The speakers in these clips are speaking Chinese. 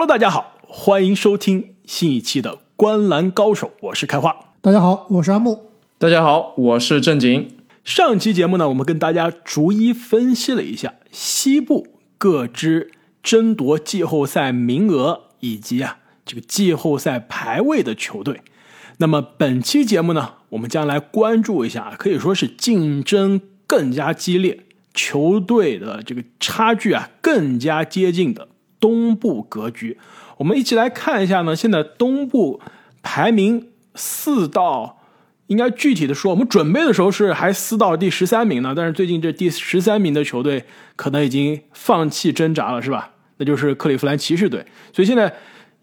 Hello，大家好，欢迎收听新一期的《观篮高手》，我是开花。大家好，我是阿木。大家好，我是正经。上期节目呢，我们跟大家逐一分析了一下西部各支争夺季后赛名额以及啊这个季后赛排位的球队。那么本期节目呢，我们将来关注一下，可以说是竞争更加激烈，球队的这个差距啊更加接近的东部格局。我们一起来看一下呢，现在东部排名四到。应该具体的说，我们准备的时候是还撕到第十三名呢，但是最近这第十三名的球队可能已经放弃挣扎了，是吧？那就是克利夫兰骑士队。所以现在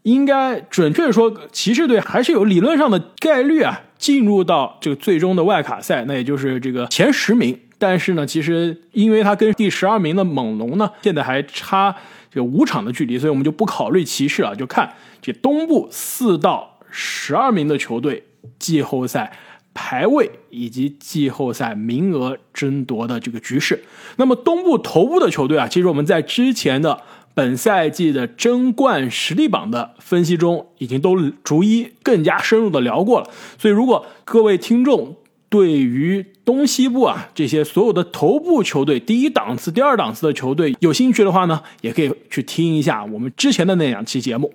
应该准确的说，骑士队还是有理论上的概率啊，进入到这个最终的外卡赛，那也就是这个前十名。但是呢，其实因为他跟第十二名的猛龙呢，现在还差这个五场的距离，所以我们就不考虑骑士啊，就看这东部四到十二名的球队季后赛。排位以及季后赛名额争夺的这个局势，那么东部头部的球队啊，其实我们在之前的本赛季的争冠实力榜的分析中，已经都逐一更加深入的聊过了。所以，如果各位听众对于东西部啊这些所有的头部球队、第一档次、第二档次的球队有兴趣的话呢，也可以去听一下我们之前的那两期节目。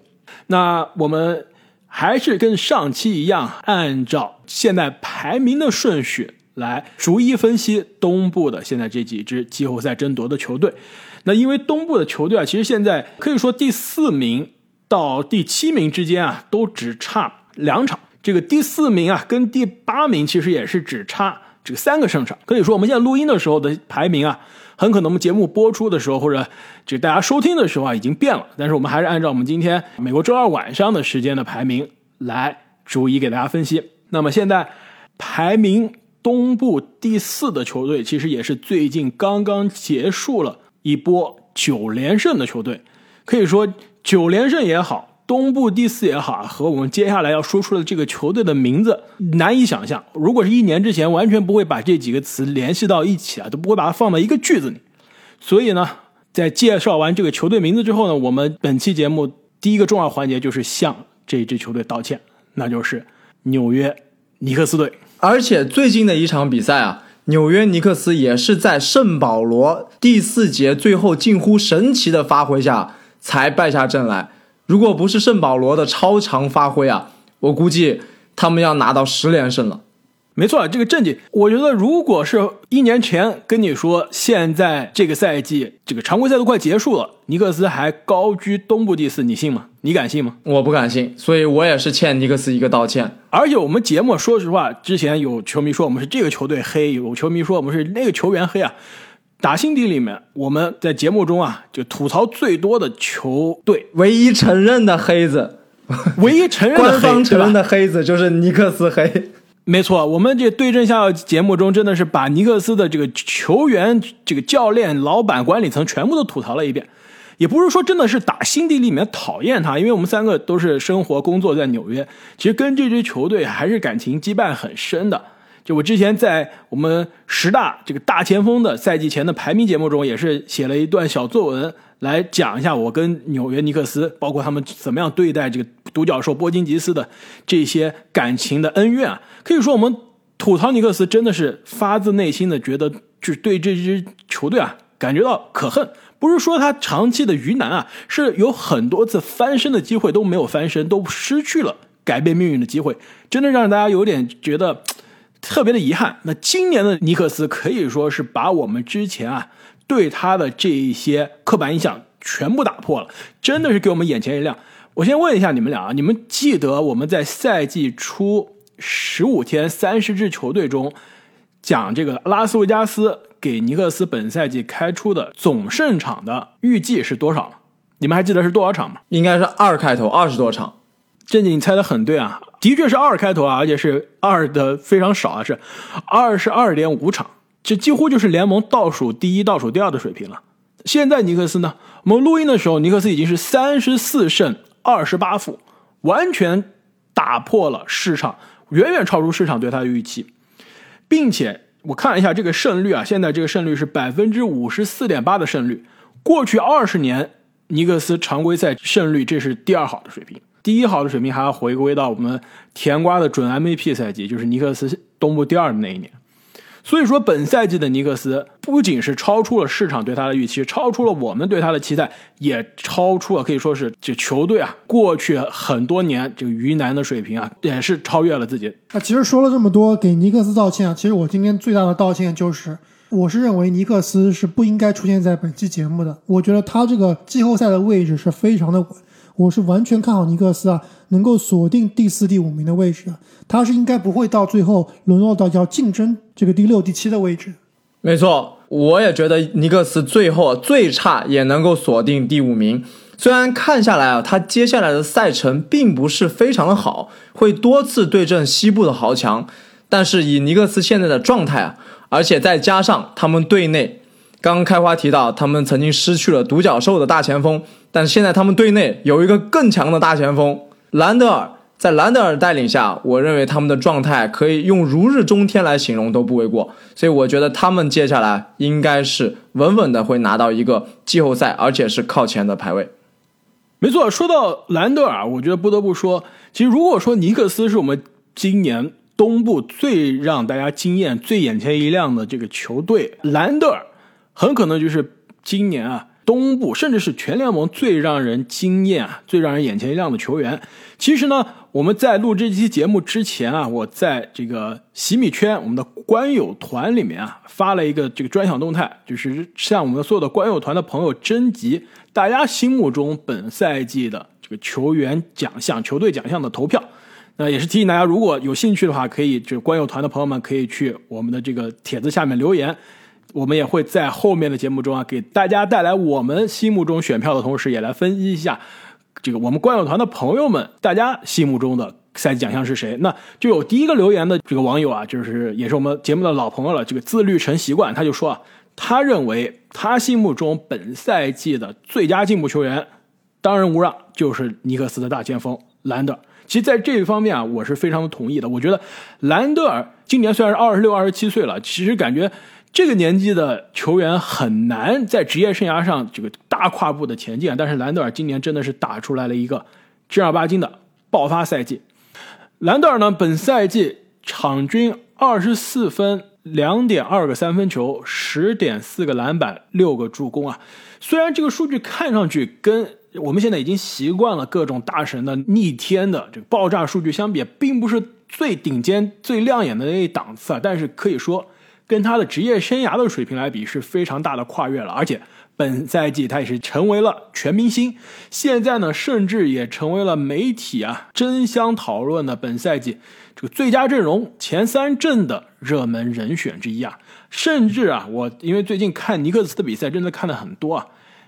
那我们。还是跟上期一样，按照现在排名的顺序来逐一分析东部的现在这几支季后赛争夺的球队。那因为东部的球队啊，其实现在可以说第四名到第七名之间啊，都只差两场。这个第四名啊，跟第八名其实也是只差这三个胜场。可以说我们现在录音的时候的排名啊。很可能我们节目播出的时候，或者就大家收听的时候啊，已经变了。但是我们还是按照我们今天美国周二晚上的时间的排名来逐一给大家分析。那么现在排名东部第四的球队，其实也是最近刚刚结束了一波九连胜的球队，可以说九连胜也好。东部第四也好，和我们接下来要说出的这个球队的名字难以想象。如果是一年之前，完全不会把这几个词联系到一起啊，都不会把它放到一个句子里。所以呢，在介绍完这个球队名字之后呢，我们本期节目第一个重要环节就是向这支球队道歉，那就是纽约尼克斯队。而且最近的一场比赛啊，纽约尼克斯也是在圣保罗第四节最后近乎神奇的发挥下才败下阵来。如果不是圣保罗的超常发挥啊，我估计他们要拿到十连胜了。没错，这个阵绩，我觉得如果是一年前跟你说，现在这个赛季这个常规赛都快结束了，尼克斯还高居东部第四，你信吗？你敢信吗？我不敢信，所以我也是欠尼克斯一个道歉。而且我们节目说实话，之前有球迷说我们是这个球队黑，有球迷说我们是那个球员黑啊。打心底里面，我们在节目中啊，就吐槽最多的球队，唯一承认的黑子，唯一承认的官方承认的黑子就是尼克斯黑。没错，我们这对阵下药节目中，真的是把尼克斯的这个球员、这个教练、老板、管理层全部都吐槽了一遍。也不是说真的是打心底里面讨厌他，因为我们三个都是生活工作在纽约，其实跟这支球队还是感情羁绊很深的。就我之前在我们十大这个大前锋的赛季前的排名节目中，也是写了一段小作文来讲一下我跟纽约尼克斯，包括他们怎么样对待这个独角兽波金吉斯的这些感情的恩怨啊。可以说，我们吐槽尼克斯真的是发自内心的觉得，就对这支球队啊感觉到可恨。不是说他长期的鱼腩啊，是有很多次翻身的机会都没有翻身，都失去了改变命运的机会，真的让大家有点觉得。特别的遗憾，那今年的尼克斯可以说是把我们之前啊对他的这一些刻板印象全部打破了，真的是给我们眼前一亮。我先问一下你们俩啊，你们记得我们在赛季初十五天三十支球队中讲这个拉斯维加斯给尼克斯本赛季开出的总胜场的预计是多少吗？你们还记得是多少场吗？应该是二开头，二十多场。正经，你猜的很对啊，的确是二开头啊，而且是二的非常少啊，是二十二点五场，这几乎就是联盟倒数第一、倒数第二的水平了。现在尼克斯呢，我们录音的时候，尼克斯已经是三十四胜二十八负，完全打破了市场，远远超出市场对他的预期，并且我看了一下这个胜率啊，现在这个胜率是百分之五十四点八的胜率，过去二十年。尼克斯常规赛胜率这是第二好的水平，第一好的水平还要回归到我们甜瓜的准 MVP 赛季，就是尼克斯东部第二的那一年。所以说，本赛季的尼克斯不仅是超出了市场对他的预期，超出了我们对他的期待，也超出了可以说是这球队啊过去很多年这个鱼腩的水平啊，也是超越了自己。那其实说了这么多，给尼克斯道歉啊，其实我今天最大的道歉就是，我是认为尼克斯是不应该出现在本期节目的。我觉得他这个季后赛的位置是非常的稳。我是完全看好尼克斯啊，能够锁定第四、第五名的位置啊，他是应该不会到最后沦落到要竞争这个第六、第七的位置。没错，我也觉得尼克斯最后最差也能够锁定第五名。虽然看下来啊，他接下来的赛程并不是非常的好，会多次对阵西部的豪强，但是以尼克斯现在的状态啊，而且再加上他们队内。刚刚开花提到，他们曾经失去了独角兽的大前锋，但是现在他们队内有一个更强的大前锋兰德尔。在兰德尔带领下，我认为他们的状态可以用如日中天来形容都不为过。所以我觉得他们接下来应该是稳稳的会拿到一个季后赛，而且是靠前的排位。没错，说到兰德尔，我觉得不得不说，其实如果说尼克斯是我们今年东部最让大家惊艳、最眼前一亮的这个球队，兰德尔。很可能就是今年啊，东部甚至是全联盟最让人惊艳啊、最让人眼前一亮的球员。其实呢，我们在录这期节目之前啊，我在这个洗米圈我们的官友团里面啊，发了一个这个专享动态，就是向我们所有的官友团的朋友征集大家心目中本赛季的这个球员奖项、球队奖项的投票。那也是提醒大家，如果有兴趣的话，可以就是官友团的朋友们可以去我们的这个帖子下面留言。我们也会在后面的节目中啊，给大家带来我们心目中选票的同时，也来分析一下这个我们观友团的朋友们，大家心目中的赛季奖项是谁？那就有第一个留言的这个网友啊，就是也是我们节目的老朋友了，这个自律成习惯，他就说啊，他认为他心目中本赛季的最佳进步球员，当仁无让就是尼克斯的大前锋兰德尔。其实，在这一方面啊，我是非常同意的。我觉得兰德尔今年虽然是二十六、二十七岁了，其实感觉。这个年纪的球员很难在职业生涯上这个大跨步的前进，但是兰德尔今年真的是打出来了一个正儿八经的爆发赛季。兰德尔呢，本赛季场均二十四分、两点二个三分球、十点四个篮板、六个助攻啊。虽然这个数据看上去跟我们现在已经习惯了各种大神的逆天的这个爆炸数据相比，并不是最顶尖、最亮眼的那一档次啊，但是可以说。跟他的职业生涯的水平来比是非常大的跨越了，而且本赛季他也是成为了全明星，现在呢甚至也成为了媒体啊争相讨论的本赛季这个最佳阵容前三阵的热门人选之一啊，甚至啊我因为最近看尼克斯的比赛真的看的很多啊，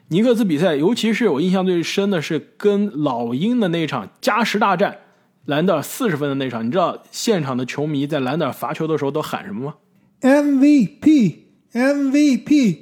尼克斯比赛尤其是我印象最深的是跟老鹰的那场加时大战，兰德尔四十分的那场，你知道现场的球迷在兰德尔罚球的时候都喊什么吗？？MVP，MVP，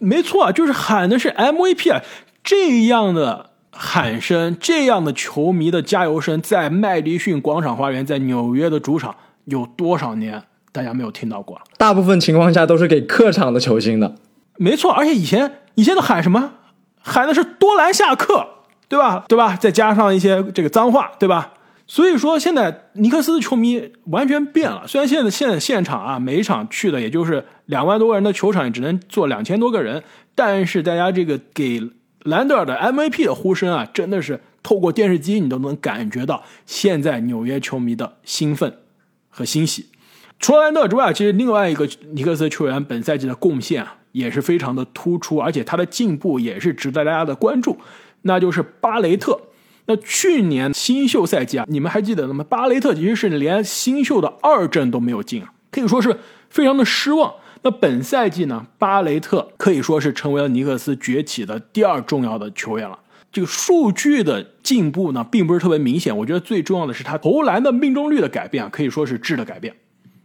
没错啊，就是喊的是 MVP 啊！这样的喊声，这样的球迷的加油声，在麦迪逊广场花园，在纽约的主场，有多少年大家没有听到过？大部分情况下都是给客场的球星的。没错，而且以前以前都喊什么？喊的是多兰下课，对吧？对吧？再加上一些这个脏话，对吧？所以说，现在尼克斯的球迷完全变了。虽然现在现在现场啊，每一场去的也就是两万多个人的球场，也只能坐两千多个人，但是大家这个给兰德尔的 MVP 的呼声啊，真的是透过电视机你都能感觉到现在纽约球迷的兴奋和欣喜。除了兰德尔之外，其实另外一个尼克斯球员本赛季的贡献啊，也是非常的突出，而且他的进步也是值得大家的关注，那就是巴雷特。那去年新秀赛季啊，你们还记得吗？巴雷特其实是连新秀的二阵都没有进啊，可以说是非常的失望。那本赛季呢，巴雷特可以说是成为了尼克斯崛起的第二重要的球员了。这个数据的进步呢，并不是特别明显。我觉得最重要的是他投篮的命中率的改变，可以说是质的改变。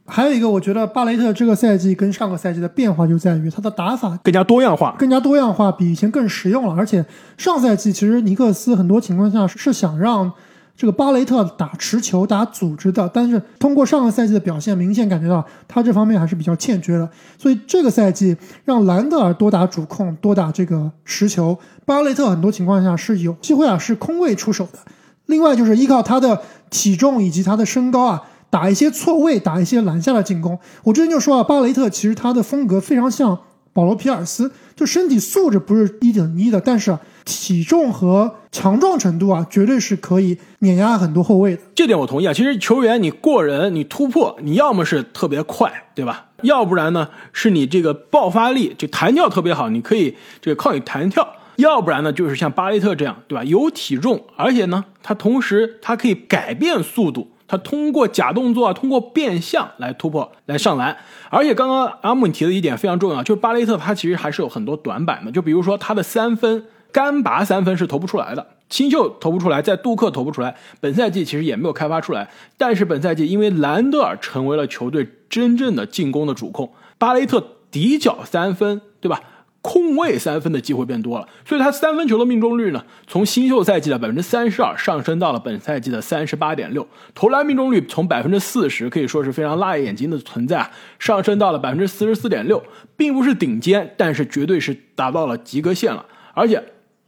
还有一个，我觉得巴雷特这个赛季跟上个赛季的变化就在于他的打法更加多样化，更加多样化，比以前更实用了。而且上赛季其实尼克斯很多情况下是想让这个巴雷特打持球、打组织的，但是通过上个赛季的表现，明显感觉到他这方面还是比较欠缺的。所以这个赛季让兰德尔多打主控、多打这个持球，巴雷特很多情况下是有机会啊，是空位出手的。另外就是依靠他的体重以及他的身高啊，打一些错位，打一些篮下的进攻。我之前就说啊，巴雷特其实他的风格非常像保罗皮尔斯，就身体素质不是一等一的，但是体重和强壮程度啊，绝对是可以碾压很多后卫的。这点我同意啊。其实球员你过人、你突破，你要么是特别快，对吧？要不然呢，是你这个爆发力，就弹跳特别好，你可以这个靠你弹跳。要不然呢，就是像巴雷特这样，对吧？有体重，而且呢，他同时他可以改变速度，他通过假动作啊，通过变相来突破、来上篮。而且刚刚阿木你提的一点非常重要，就是巴雷特他其实还是有很多短板的，就比如说他的三分干拔三分是投不出来的，新秀投不出来，在杜克投不出来，本赛季其实也没有开发出来。但是本赛季因为兰德尔成为了球队真正的进攻的主控，巴雷特底角三分，对吧？空位三分的机会变多了，所以他三分球的命中率呢，从新秀赛季的百分之三十二上升到了本赛季的三十八点六。投篮命中率从百分之四十可以说是非常辣眼睛的存在，上升到了百分之四十四点六，并不是顶尖，但是绝对是达到了及格线了。而且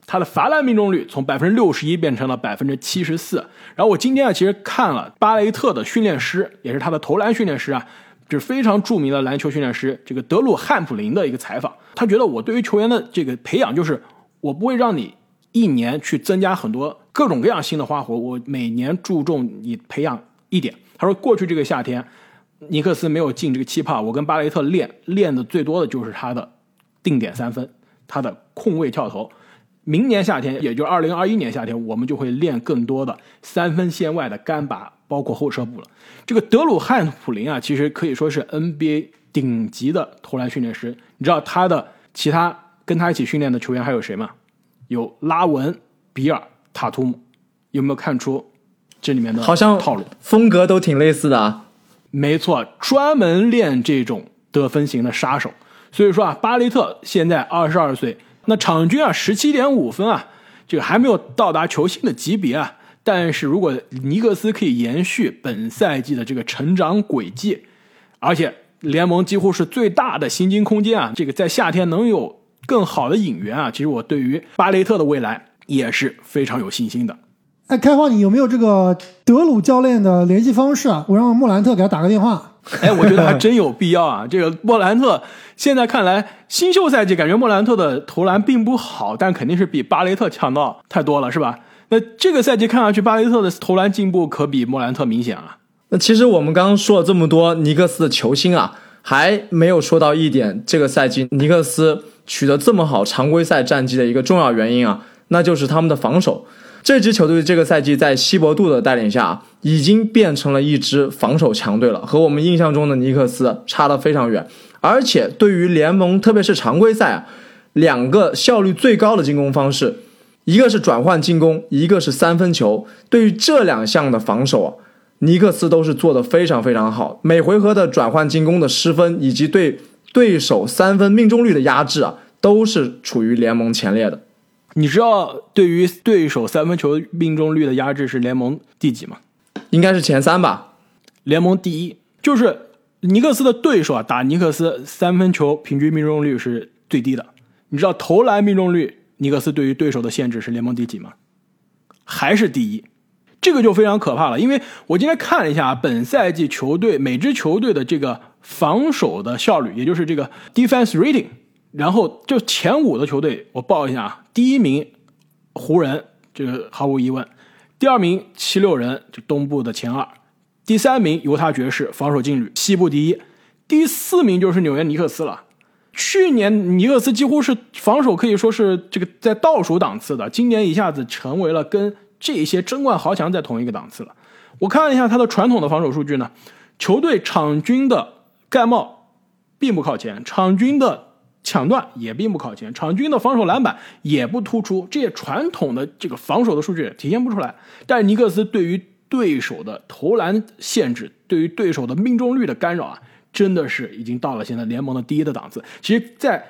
他的罚篮命中率从百分之六十一变成了百分之七十四。然后我今天啊，其实看了巴雷特的训练师，也是他的投篮训练师啊。就是非常著名的篮球训练师，这个德鲁汉普林的一个采访。他觉得我对于球员的这个培养，就是我不会让你一年去增加很多各种各样新的花活，我每年注重你培养一点。他说，过去这个夏天，尼克斯没有进这个气泡，我跟巴雷特练练的最多的就是他的定点三分，他的空位跳投。明年夏天，也就是二零二一年夏天，我们就会练更多的三分线外的干拔，包括后撤步了。这个德鲁汉普林啊，其实可以说是 NBA 顶级的投篮训练师。你知道他的其他跟他一起训练的球员还有谁吗？有拉文、比尔、塔图姆。有没有看出这里面的好像套路？风格都挺类似的啊。没错，专门练这种得分型的杀手。所以说啊，巴雷特现在二十二岁。那场均啊十七点五分啊，这个还没有到达球星的级别啊。但是如果尼克斯可以延续本赛季的这个成长轨迹，而且联盟几乎是最大的薪金空间啊，这个在夏天能有更好的引援啊，其实我对于巴雷特的未来也是非常有信心的。哎，开花，你有没有这个德鲁教练的联系方式啊？我让莫兰特给他打个电话。哎，我觉得还真有必要啊！这个莫兰特现在看来，新秀赛季感觉莫兰特的投篮并不好，但肯定是比巴雷特强到太多了，是吧？那这个赛季看上去，巴雷特的投篮进步可比莫兰特明显啊。那其实我们刚刚说了这么多尼克斯的球星啊，还没有说到一点，这个赛季尼克斯取得这么好常规赛战绩的一个重要原因啊，那就是他们的防守。这支球队这个赛季在希伯杜的带领下，已经变成了一支防守强队了，和我们印象中的尼克斯差得非常远。而且对于联盟，特别是常规赛啊，两个效率最高的进攻方式，一个是转换进攻，一个是三分球。对于这两项的防守啊，尼克斯都是做得非常非常好。每回合的转换进攻的失分，以及对对手三分命中率的压制啊，都是处于联盟前列的。你知道对于对手三分球命中率的压制是联盟第几吗？应该是前三吧。联盟第一就是尼克斯的对手啊，打尼克斯三分球平均命中率是最低的。你知道投篮命中率尼克斯对于对手的限制是联盟第几吗？还是第一。这个就非常可怕了，因为我今天看了一下本赛季球队每支球队的这个防守的效率，也就是这个 defense rating。然后就前五的球队，我报一下啊，第一名湖人，这个毫无疑问；第二名七六人，就东部的前二；第三名犹他爵士，防守劲旅西部第一；第四名就是纽约尼克斯了。去年尼克斯几乎是防守可以说是这个在倒数档次的，今年一下子成为了跟这些争冠豪强在同一个档次了。我看了一下他的传统的防守数据呢，球队场均的盖帽并不靠前，场均的。抢断也并不靠前，场均的防守篮板也不突出，这些传统的这个防守的数据体现不出来。但尼克斯对于对手的投篮限制，对于对手的命中率的干扰啊，真的是已经到了现在联盟的第一的档次。其实，在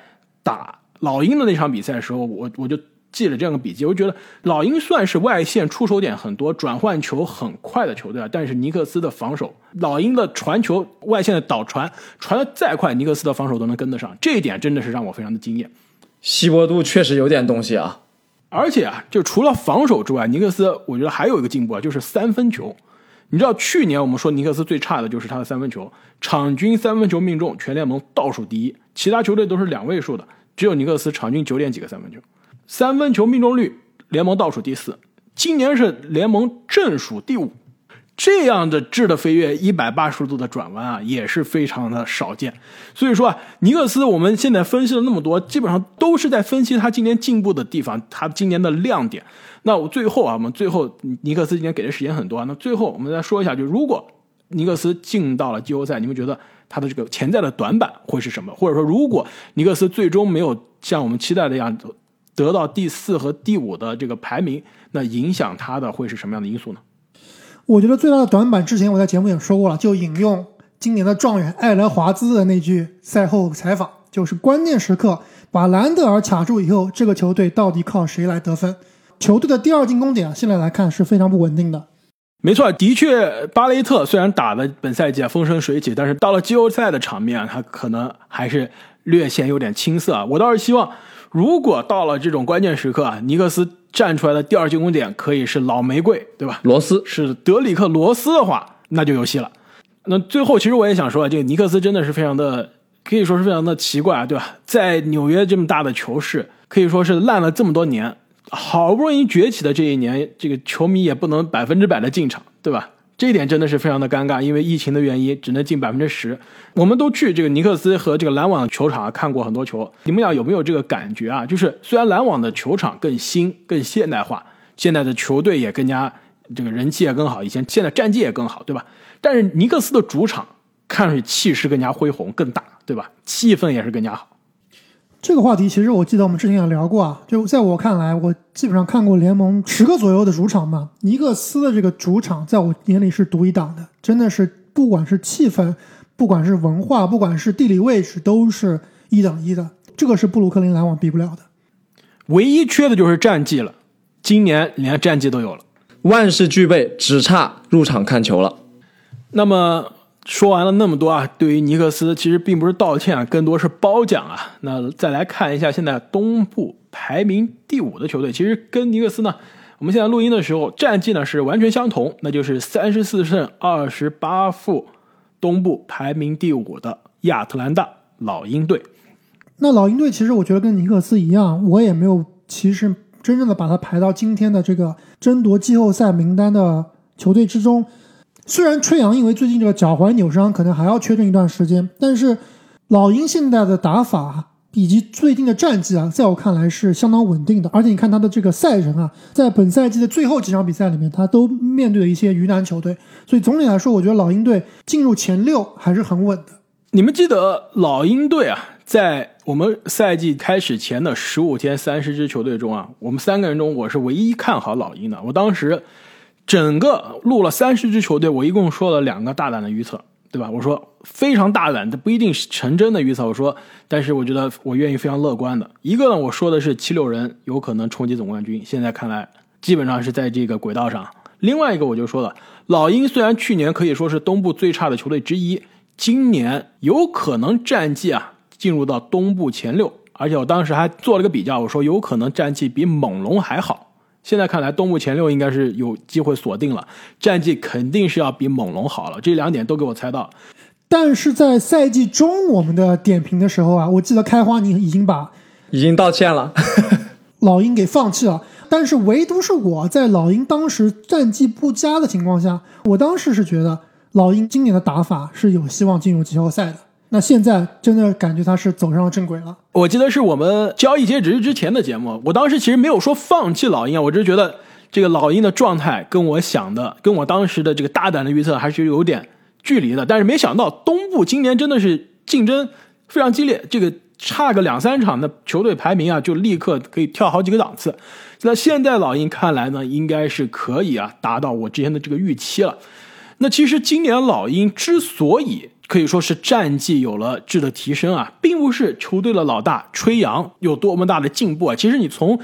打老鹰的那场比赛的时候，我我就记了这样的笔记，我觉得老鹰算是外线出手点很多、转换球很快的球队啊。但是尼克斯的防守，老鹰的传球、外线的导传传的再快，尼克斯的防守都能跟得上，这一点真的是让我非常的惊艳。西伯杜确实有点东西啊，而且啊，就除了防守之外，尼克斯我觉得还有一个进步啊，就是三分球。你知道去年我们说尼克斯最差的就是他的三分球，场均三分球命中全联盟倒数第一，其他球队都是两位数的，只有尼克斯场均九点几个三分球，三分球命中率联盟倒数第四，今年是联盟正数第五。这样的质的飞跃，一百八十度的转弯啊，也是非常的少见。所以说啊，尼克斯我们现在分析了那么多，基本上都是在分析他今年进步的地方，他今年的亮点。那我最后啊，我们最后尼克斯今年给的时间很多啊，那最后我们再说一下，就如果尼克斯进到了季后赛，你们觉得他的这个潜在的短板会是什么？或者说，如果尼克斯最终没有像我们期待的样子得到第四和第五的这个排名，那影响他的会是什么样的因素呢？我觉得最大的短板，之前我在节目也说过了，就引用今年的状元艾莱华兹的那句赛后采访，就是关键时刻把兰德尔卡住以后，这个球队到底靠谁来得分？球队的第二进攻点现在来看是非常不稳定的。没错，的确，巴雷特虽然打的本赛季啊风生水起，但是到了季后赛的场面啊，他可能还是略显有点青涩。我倒是希望，如果到了这种关键时刻啊，尼克斯。站出来的第二进攻点可以是老玫瑰，对吧？罗斯是德里克罗斯的话，那就有戏了。那最后，其实我也想说啊，这个尼克斯真的是非常的，可以说是非常的奇怪啊，对吧？在纽约这么大的球市，可以说是烂了这么多年，好不容易崛起的这一年，这个球迷也不能百分之百的进场，对吧？这一点真的是非常的尴尬，因为疫情的原因，只能进百分之十。我们都去这个尼克斯和这个篮网球场看过很多球，你们俩有没有这个感觉啊？就是虽然篮网的球场更新、更现代化，现在的球队也更加这个人气也更好，以前现在战绩也更好，对吧？但是尼克斯的主场看上去气势更加恢宏、更大，对吧？气氛也是更加好。这个话题其实我记得我们之前也聊过啊，就在我看来，我基本上看过联盟十个左右的主场嘛，尼克斯的这个主场在我眼里是独一档的，真的是不管是气氛，不管是文化，不管是地理位置，都是一等一的，这个是布鲁克林篮网比不了的。唯一缺的就是战绩了，今年连战绩都有了，万事俱备，只差入场看球了。那么。说完了那么多啊，对于尼克斯其实并不是道歉啊，更多是褒奖啊。那再来看一下现在东部排名第五的球队，其实跟尼克斯呢，我们现在录音的时候战绩呢是完全相同，那就是三十四胜二十八负，东部排名第五的亚特兰大老鹰队。那老鹰队其实我觉得跟尼克斯一样，我也没有其实真正的把它排到今天的这个争夺季后赛名单的球队之中。虽然吹杨因为最近这个脚踝扭伤，可能还要缺阵一段时间，但是老鹰现在的打法以及最近的战绩啊，在我看来是相当稳定的。而且你看他的这个赛程啊，在本赛季的最后几场比赛里面，他都面对了一些鱼腩球队，所以总体来说，我觉得老鹰队进入前六还是很稳的。你们记得老鹰队啊，在我们赛季开始前的十五天三十支球队中啊，我们三个人中我是唯一看好老鹰的。我当时。整个录了三十支球队，我一共说了两个大胆的预测，对吧？我说非常大胆，的不一定是成真的预测。我说，但是我觉得我愿意非常乐观的。一个呢，我说的是七六人有可能冲击总冠军，现在看来基本上是在这个轨道上。另外一个我就说了，老鹰虽然去年可以说是东部最差的球队之一，今年有可能战绩啊进入到东部前六，而且我当时还做了个比较，我说有可能战绩比猛龙还好。现在看来，东部前六应该是有机会锁定了，战绩肯定是要比猛龙好了。这两点都给我猜到。但是在赛季中我们的点评的时候啊，我记得开花你已经把已经道歉了，老鹰给放弃了。但是唯独是我在老鹰当时战绩不佳的情况下，我当时是觉得老鹰今年的打法是有希望进入季后赛的。那现在真的感觉他是走上了正轨了。我记得是我们交易截止日之前的节目，我当时其实没有说放弃老鹰啊，我只是觉得这个老鹰的状态跟我想的，跟我当时的这个大胆的预测还是有点距离的。但是没想到东部今年真的是竞争非常激烈，这个差个两三场的球队排名啊，就立刻可以跳好几个档次。那现在老鹰看来呢，应该是可以啊达到我之前的这个预期了。那其实今年老鹰之所以可以说是战绩有了质的提升啊，并不是球队的老大吹杨有多么大的进步啊。其实你从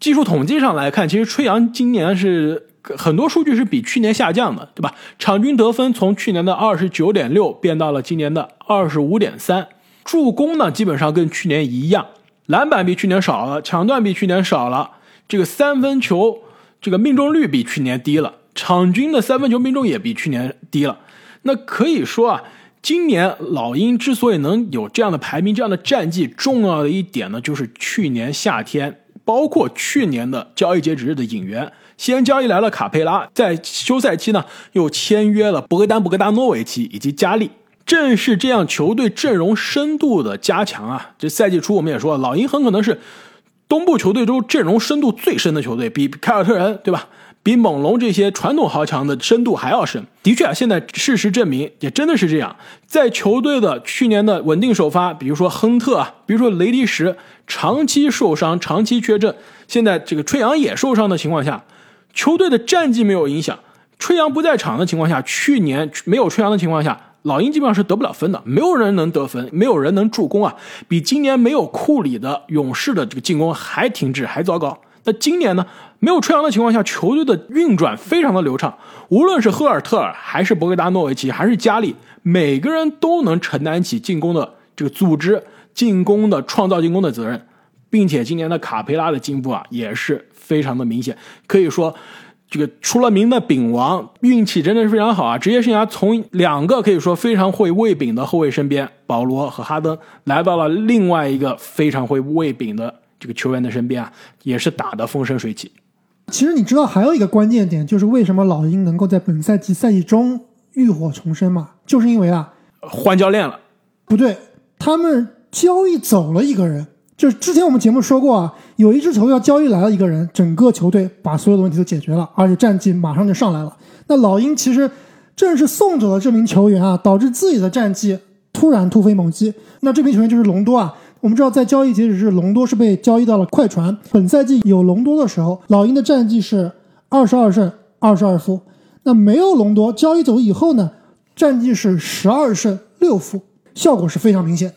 技术统计上来看，其实吹杨今年是很多数据是比去年下降的，对吧？场均得分从去年的二十九点六变到了今年的二十五点三，助攻呢基本上跟去年一样，篮板比去年少了，抢断比去年少了，这个三分球这个命中率比去年低了，场均的三分球命中也比去年低了。那可以说啊，今年老鹰之所以能有这样的排名、这样的战绩，重要的一点呢，就是去年夏天。包括去年的交易截止日的引援，先交易来了卡佩拉，在休赛期呢又签约了博格丹·博格达诺维奇以及加利。正是这样球队阵容深度的加强啊，这赛季初我们也说，老鹰很可能是东部球队中阵容深度最深的球队，比凯尔特人对吧？比猛龙这些传统豪强的深度还要深。的确啊，现在事实证明也真的是这样，在球队的去年的稳定首发，比如说亨特啊，比如说雷迪什。长期受伤、长期缺阵，现在这个吹杨也受伤的情况下，球队的战绩没有影响。吹杨不在场的情况下，去年没有吹杨的情况下，老鹰基本上是得不了分的，没有人能得分，没有人能助攻啊，比今年没有库里的勇士的这个进攻还停滞、还糟糕。那今年呢，没有吹杨的情况下，球队的运转非常的流畅，无论是赫尔特尔，还是博格达诺维奇，还是加利，每个人都能承担起进攻的这个组织。进攻的创造进攻的责任，并且今年的卡佩拉的进步啊也是非常的明显，可以说这个出了名的饼王运气真的是非常好啊！职业生涯从两个可以说非常会喂饼的后卫身边，保罗和哈登，来到了另外一个非常会喂饼的这个球员的身边啊，也是打得风生水起。其实你知道还有一个关键点，就是为什么老鹰能够在本赛季赛季中浴火重生嘛？就是因为啊，换教练了，不对，他们。交易走了一个人，就是之前我们节目说过啊，有一支球队要交易来了一个人，整个球队把所有的问题都解决了，而且战绩马上就上来了。那老鹰其实正是送走了这名球员啊，导致自己的战绩突然突飞猛进。那这名球员就是隆多啊。我们知道在交易截止日，隆多是被交易到了快船。本赛季有隆多的时候，老鹰的战绩是二十二胜二十二负。那没有隆多交易走以后呢，战绩是十二胜六负，效果是非常明显的。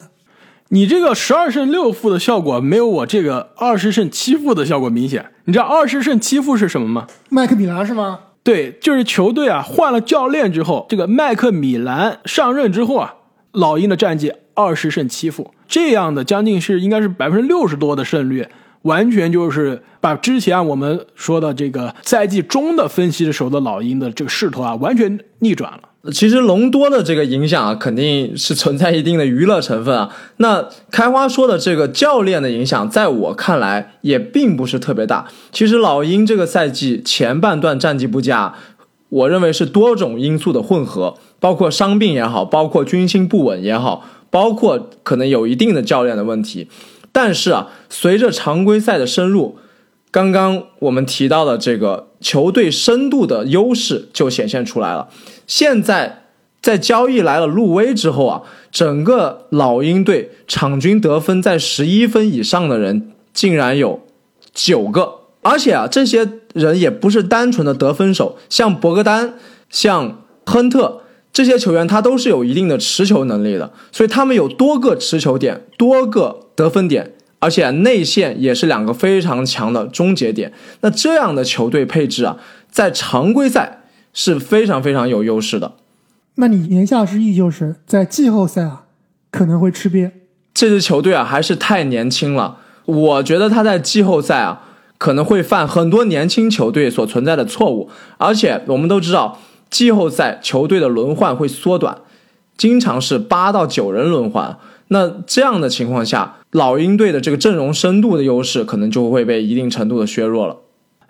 你这个十二胜六负的效果没有我这个二十胜七负的效果明显。你知道二十胜七负是什么吗？麦克米兰是吗？对，就是球队啊换了教练之后，这个麦克米兰上任之后啊，老鹰的战绩二十胜七负，这样的将近是应该是百分之六十多的胜率，完全就是把之前我们说的这个赛季中的分析的时候的老鹰的这个势头啊完全逆转了。其实隆多的这个影响啊，肯定是存在一定的娱乐成分啊。那开花说的这个教练的影响，在我看来也并不是特别大。其实老鹰这个赛季前半段战绩不佳，我认为是多种因素的混合，包括伤病也好，包括军心不稳也好，包括可能有一定的教练的问题。但是啊，随着常规赛的深入，刚刚我们提到的这个球队深度的优势就显现出来了。现在在交易来了路威之后啊，整个老鹰队场均得分在十一分以上的人竟然有九个，而且啊，这些人也不是单纯的得分手，像博格丹、像亨特这些球员，他都是有一定的持球能力的，所以他们有多个持球点、多个得分点，而且内线也是两个非常强的终结点。那这样的球队配置啊，在常规赛。是非常非常有优势的，那你言下之意就是在季后赛啊可能会吃瘪。这支球队啊还是太年轻了，我觉得他在季后赛啊可能会犯很多年轻球队所存在的错误，而且我们都知道季后赛球队的轮换会缩短，经常是八到九人轮换。那这样的情况下，老鹰队的这个阵容深度的优势可能就会被一定程度的削弱了。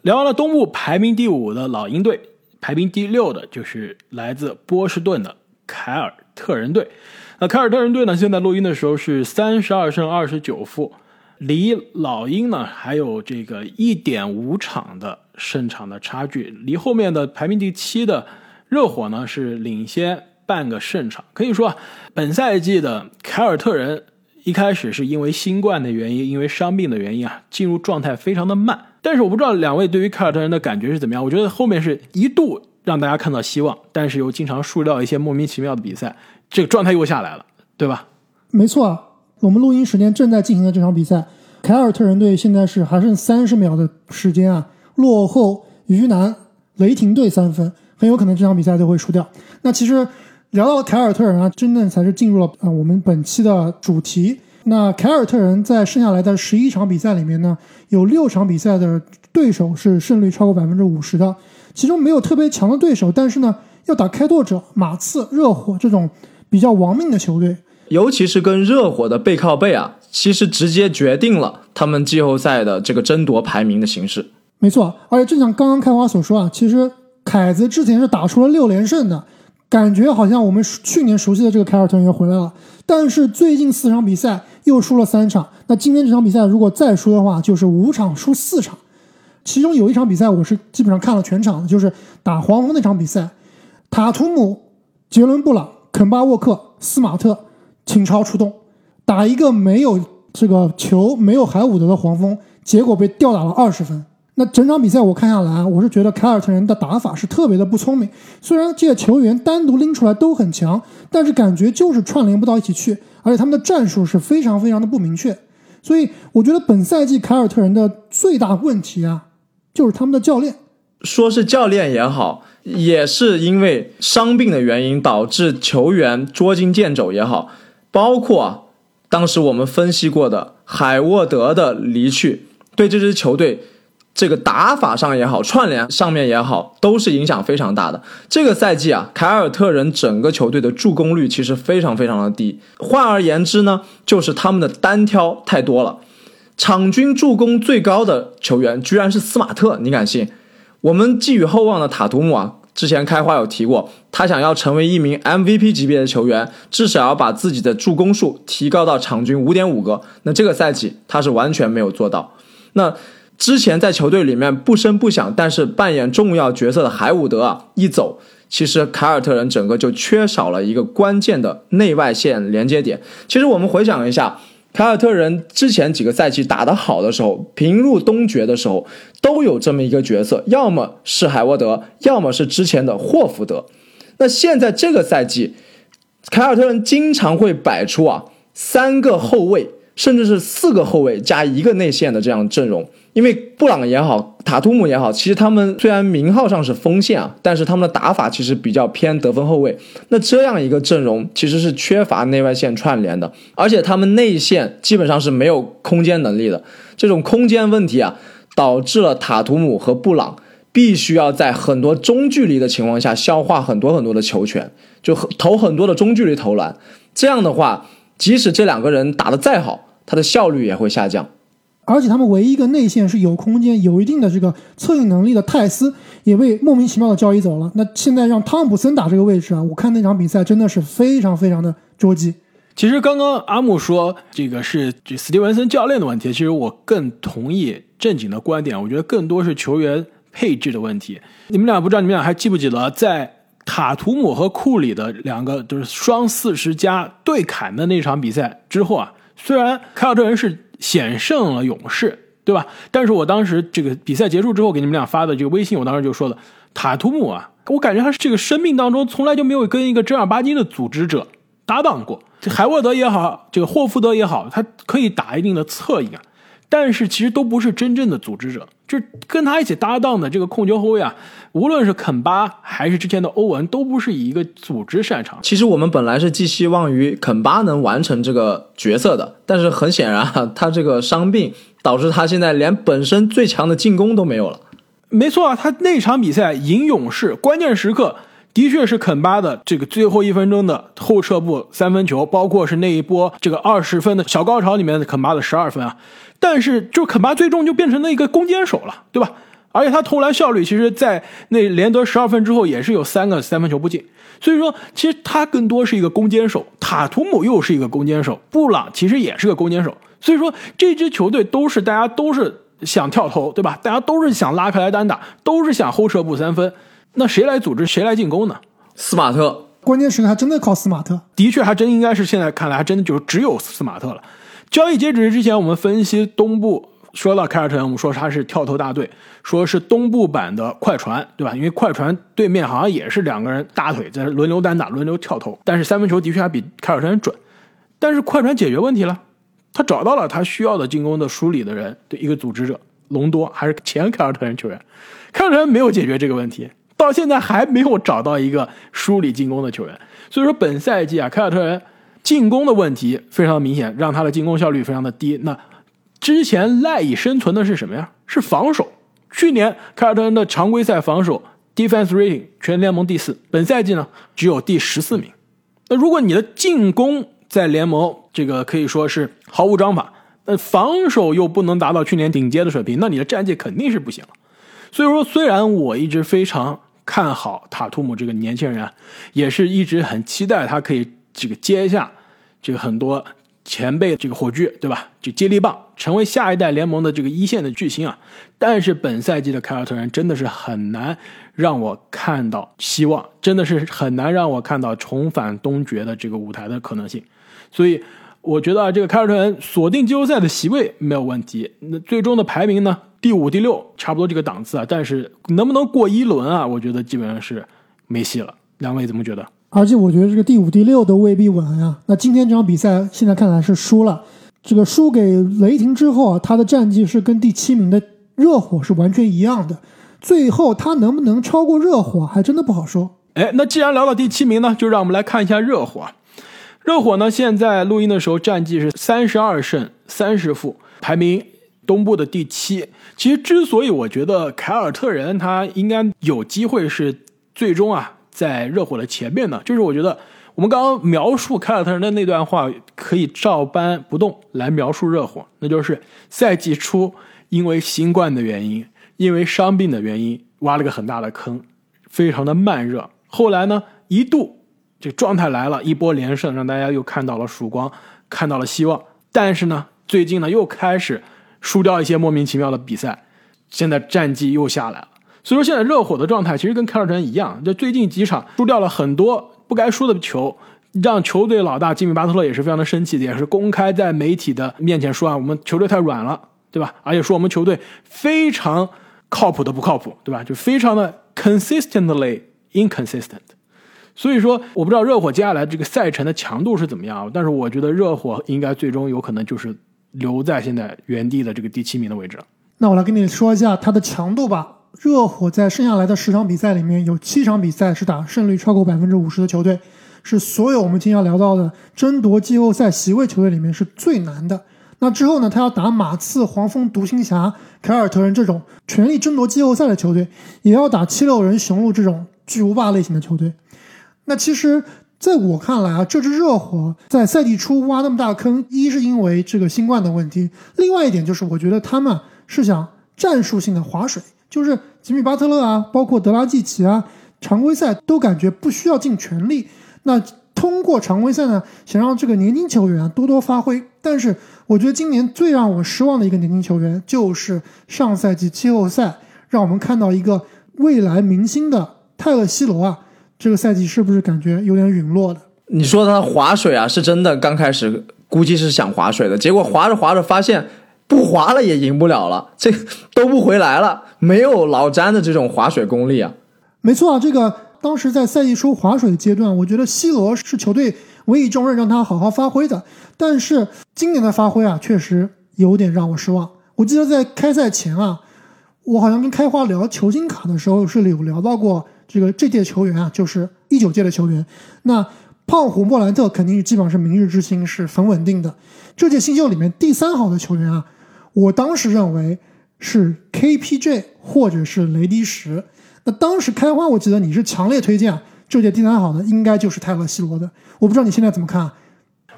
聊完了东部排名第五的老鹰队。排名第六的就是来自波士顿的凯尔特人队。那凯尔特人队呢，现在录音的时候是三十二胜二十九负，离老鹰呢还有这个一点五场的胜场的差距。离后面的排名第七的热火呢是领先半个胜场。可以说，本赛季的凯尔特人一开始是因为新冠的原因，因为伤病的原因啊，进入状态非常的慢。但是我不知道两位对于凯尔特人的感觉是怎么样？我觉得后面是一度让大家看到希望，但是又经常输掉一些莫名其妙的比赛，这个状态又下来了，对吧？没错，我们录音时间正在进行的这场比赛，凯尔特人队现在是还剩三十秒的时间啊，落后鱼腩雷霆队三分，很有可能这场比赛就会输掉。那其实聊到凯尔特人啊，真正才是进入了啊我们本期的主题。那凯尔特人在剩下来的十一场比赛里面呢，有六场比赛的对手是胜率超过百分之五十的，其中没有特别强的对手，但是呢，要打开拓者、马刺、热火这种比较亡命的球队，尤其是跟热火的背靠背啊，其实直接决定了他们季后赛的这个争夺排名的形式。没错，而且正像刚刚开花所说啊，其实凯子之前是打出了六连胜的，感觉好像我们去年熟悉的这个凯尔特人又回来了。但是最近四场比赛又输了三场，那今天这场比赛如果再输的话，就是五场输四场。其中有一场比赛我是基本上看了全场的，就是打黄蜂那场比赛，塔图姆、杰伦布朗、肯巴沃克、斯马特倾巢出动，打一个没有这个球、没有海伍德的黄蜂，结果被吊打了二十分。那整场比赛我看下来，我是觉得凯尔特人的打法是特别的不聪明。虽然这些球员单独拎出来都很强，但是感觉就是串联不到一起去，而且他们的战术是非常非常的不明确。所以我觉得本赛季凯尔特人的最大问题啊，就是他们的教练。说是教练也好，也是因为伤病的原因导致球员捉襟见肘也好，包括，当时我们分析过的海沃德的离去，对这支球队。这个打法上也好，串联上面也好，都是影响非常大的。这个赛季啊，凯尔特人整个球队的助攻率其实非常非常的低。换而言之呢，就是他们的单挑太多了。场均助攻最高的球员居然是斯马特，你敢信？我们寄予厚望的塔图姆啊，之前开花有提过，他想要成为一名 MVP 级别的球员，至少要把自己的助攻数提高到场均五点五个。那这个赛季他是完全没有做到。那。之前在球队里面不声不响，但是扮演重要角色的海伍德啊一走，其实凯尔特人整个就缺少了一个关键的内外线连接点。其实我们回想一下，凯尔特人之前几个赛季打得好的时候，平入东决的时候，都有这么一个角色，要么是海沃德，要么是之前的霍福德。那现在这个赛季，凯尔特人经常会摆出啊三个后卫，甚至是四个后卫加一个内线的这样阵容。因为布朗也好，塔图姆也好，其实他们虽然名号上是锋线啊，但是他们的打法其实比较偏得分后卫。那这样一个阵容其实是缺乏内外线串联的，而且他们内线基本上是没有空间能力的。这种空间问题啊，导致了塔图姆和布朗必须要在很多中距离的情况下消化很多很多的球权，就投很多的中距离投篮。这样的话，即使这两个人打得再好，他的效率也会下降。而且他们唯一一个内线是有空间、有一定的这个策应能力的泰斯也被莫名其妙的交易走了。那现在让汤普森打这个位置啊，我看那场比赛真的是非常非常的捉急。其实刚刚阿木说这个是这斯蒂文森教练的问题，其实我更同意正经的观点，我觉得更多是球员配置的问题。你们俩不知道你们俩还记不记得，在塔图姆和库里的两个就是双四十加对砍的那场比赛之后啊，虽然凯尔特人是。险胜了勇士，对吧？但是我当时这个比赛结束之后给你们俩发的这个微信，我当时就说了，塔图姆啊，我感觉他这个生命当中从来就没有跟一个正儿八经的组织者搭档过。这海沃德也好，这个霍福德也好，他可以打一定的侧翼啊，但是其实都不是真正的组织者。就跟他一起搭档的这个控球后卫啊，无论是肯巴还是之前的欧文，都不是以一个组织擅长。其实我们本来是寄希望于肯巴能完成这个角色的，但是很显然啊，他这个伤病导致他现在连本身最强的进攻都没有了。没错啊，他那场比赛赢勇士，关键时刻的确是肯巴的这个最后一分钟的后撤步三分球，包括是那一波这个二十分的小高潮里面的肯巴的十二分啊。但是，就肯巴最终就变成了一个攻坚手了，对吧？而且他投篮效率，其实，在那连得十二分之后，也是有三个三分球不进。所以说，其实他更多是一个攻坚手。塔图姆又是一个攻坚手，布朗其实也是个攻坚手。所以说，这支球队都是大家都是想跳投，对吧？大家都是想拉开来单打，都是想后撤步三分。那谁来组织，谁来进攻呢？斯马特，关键时刻还真的靠斯马特。的确，还真应该是现在看来，还真的就只有斯马特了。交易截止日之前，我们分析东部说到凯尔特人，我们说他是跳投大队，说是东部版的快船，对吧？因为快船对面好像也是两个人大腿在轮流单打、轮流跳投，但是三分球的确还比凯尔特人准。但是快船解决问题了，他找到了他需要的进攻的梳理的人的一个组织者，隆多还是前凯尔特人球员，凯尔特人没有解决这个问题，到现在还没有找到一个梳理进攻的球员。所以说本赛季啊，凯尔特人进攻的问题非常明显，让他的进攻效率非常的低。那之前赖以生存的是什么呀？是防守。去年凯尔特人的常规赛防守 defense rating 全联盟第四，本赛季呢只有第十四名。那如果你的进攻在联盟这个可以说是毫无章法，那防守又不能达到去年顶尖的水平，那你的战绩肯定是不行了。所以说，虽然我一直非常看好塔图姆这个年轻人，也是一直很期待他可以这个接一下这个很多前辈这个火炬，对吧？就接力棒，成为下一代联盟的这个一线的巨星啊。但是本赛季的凯尔特人真的是很难让我看到希望，真的是很难让我看到重返东决的这个舞台的可能性。所以我觉得啊，这个凯尔特人锁定季后赛的席位没有问题。那最终的排名呢？第五、第六，差不多这个档次啊。但是能不能过一轮啊？我觉得基本上是没戏了。两位怎么觉得？而且我觉得这个第五、第六都未必稳啊。那今天这场比赛现在看来是输了，这个输给雷霆之后啊，他的战绩是跟第七名的热火是完全一样的。最后他能不能超过热火，还真的不好说。哎，那既然聊到第七名呢，就让我们来看一下热火。热火呢，现在录音的时候战绩是三十二胜三十负，排名东部的第七。其实，之所以我觉得凯尔特人他应该有机会是最终啊在热火的前面呢，就是我觉得我们刚刚描述凯尔特人的那段话可以照搬不动来描述热火，那就是赛季初因为新冠的原因，因为伤病的原因挖了个很大的坑，非常的慢热。后来呢，一度。这状态来了，一波连胜，让大家又看到了曙光，看到了希望。但是呢，最近呢又开始输掉一些莫名其妙的比赛，现在战绩又下来了。所以说，现在热火的状态其实跟凯尔特人一样，就最近几场输掉了很多不该输的球，让球队老大吉米巴特勒也是非常的生气，也是公开在媒体的面前说啊，我们球队太软了，对吧？而且说我们球队非常靠谱的不靠谱，对吧？就非常的 consistently inconsistent。所以说，我不知道热火接下来这个赛程的强度是怎么样，但是我觉得热火应该最终有可能就是留在现在原地的这个第七名的位置了。那我来跟你说一下它的强度吧。热火在剩下来的十场比赛里面，有七场比赛是打胜率超过百分之五十的球队，是所有我们今天要聊到的争夺季后赛席位球队里面是最难的。那之后呢，他要打马刺、黄蜂、独行侠、凯尔特人这种全力争夺季后赛的球队，也要打七六人、雄鹿这种巨无霸类型的球队。那其实，在我看来啊，这支热火在赛季初挖那么大坑，一是因为这个新冠的问题，另外一点就是我觉得他们是想战术性的划水，就是吉米巴特勒啊，包括德拉季奇啊，常规赛都感觉不需要尽全力。那通过常规赛呢，想让这个年轻球员多多发挥。但是我觉得今年最让我失望的一个年轻球员，就是上赛季季后赛让我们看到一个未来明星的泰勒·西罗啊。这个赛季是不是感觉有点陨落了？你说他划水啊，是真的。刚开始估计是想划水的，结果划着划着发现不划了也赢不了了，这都不回来了，没有老詹的这种划水功力啊。没错啊，这个当时在赛季初划水阶段，我觉得 C 罗是球队委以重任，让他好好发挥的。但是今年的发挥啊，确实有点让我失望。我记得在开赛前啊，我好像跟开花聊球星卡的时候是有聊到过。这个这届球员啊，就是一九届的球员。那胖虎莫兰特肯定是基本上是明日之星，是很稳定的。这届新秀里面第三好的球员啊，我当时认为是 KPJ 或者是雷迪什。那当时开花，我记得你是强烈推荐这届第三好的应该就是泰勒西罗的。我不知道你现在怎么看？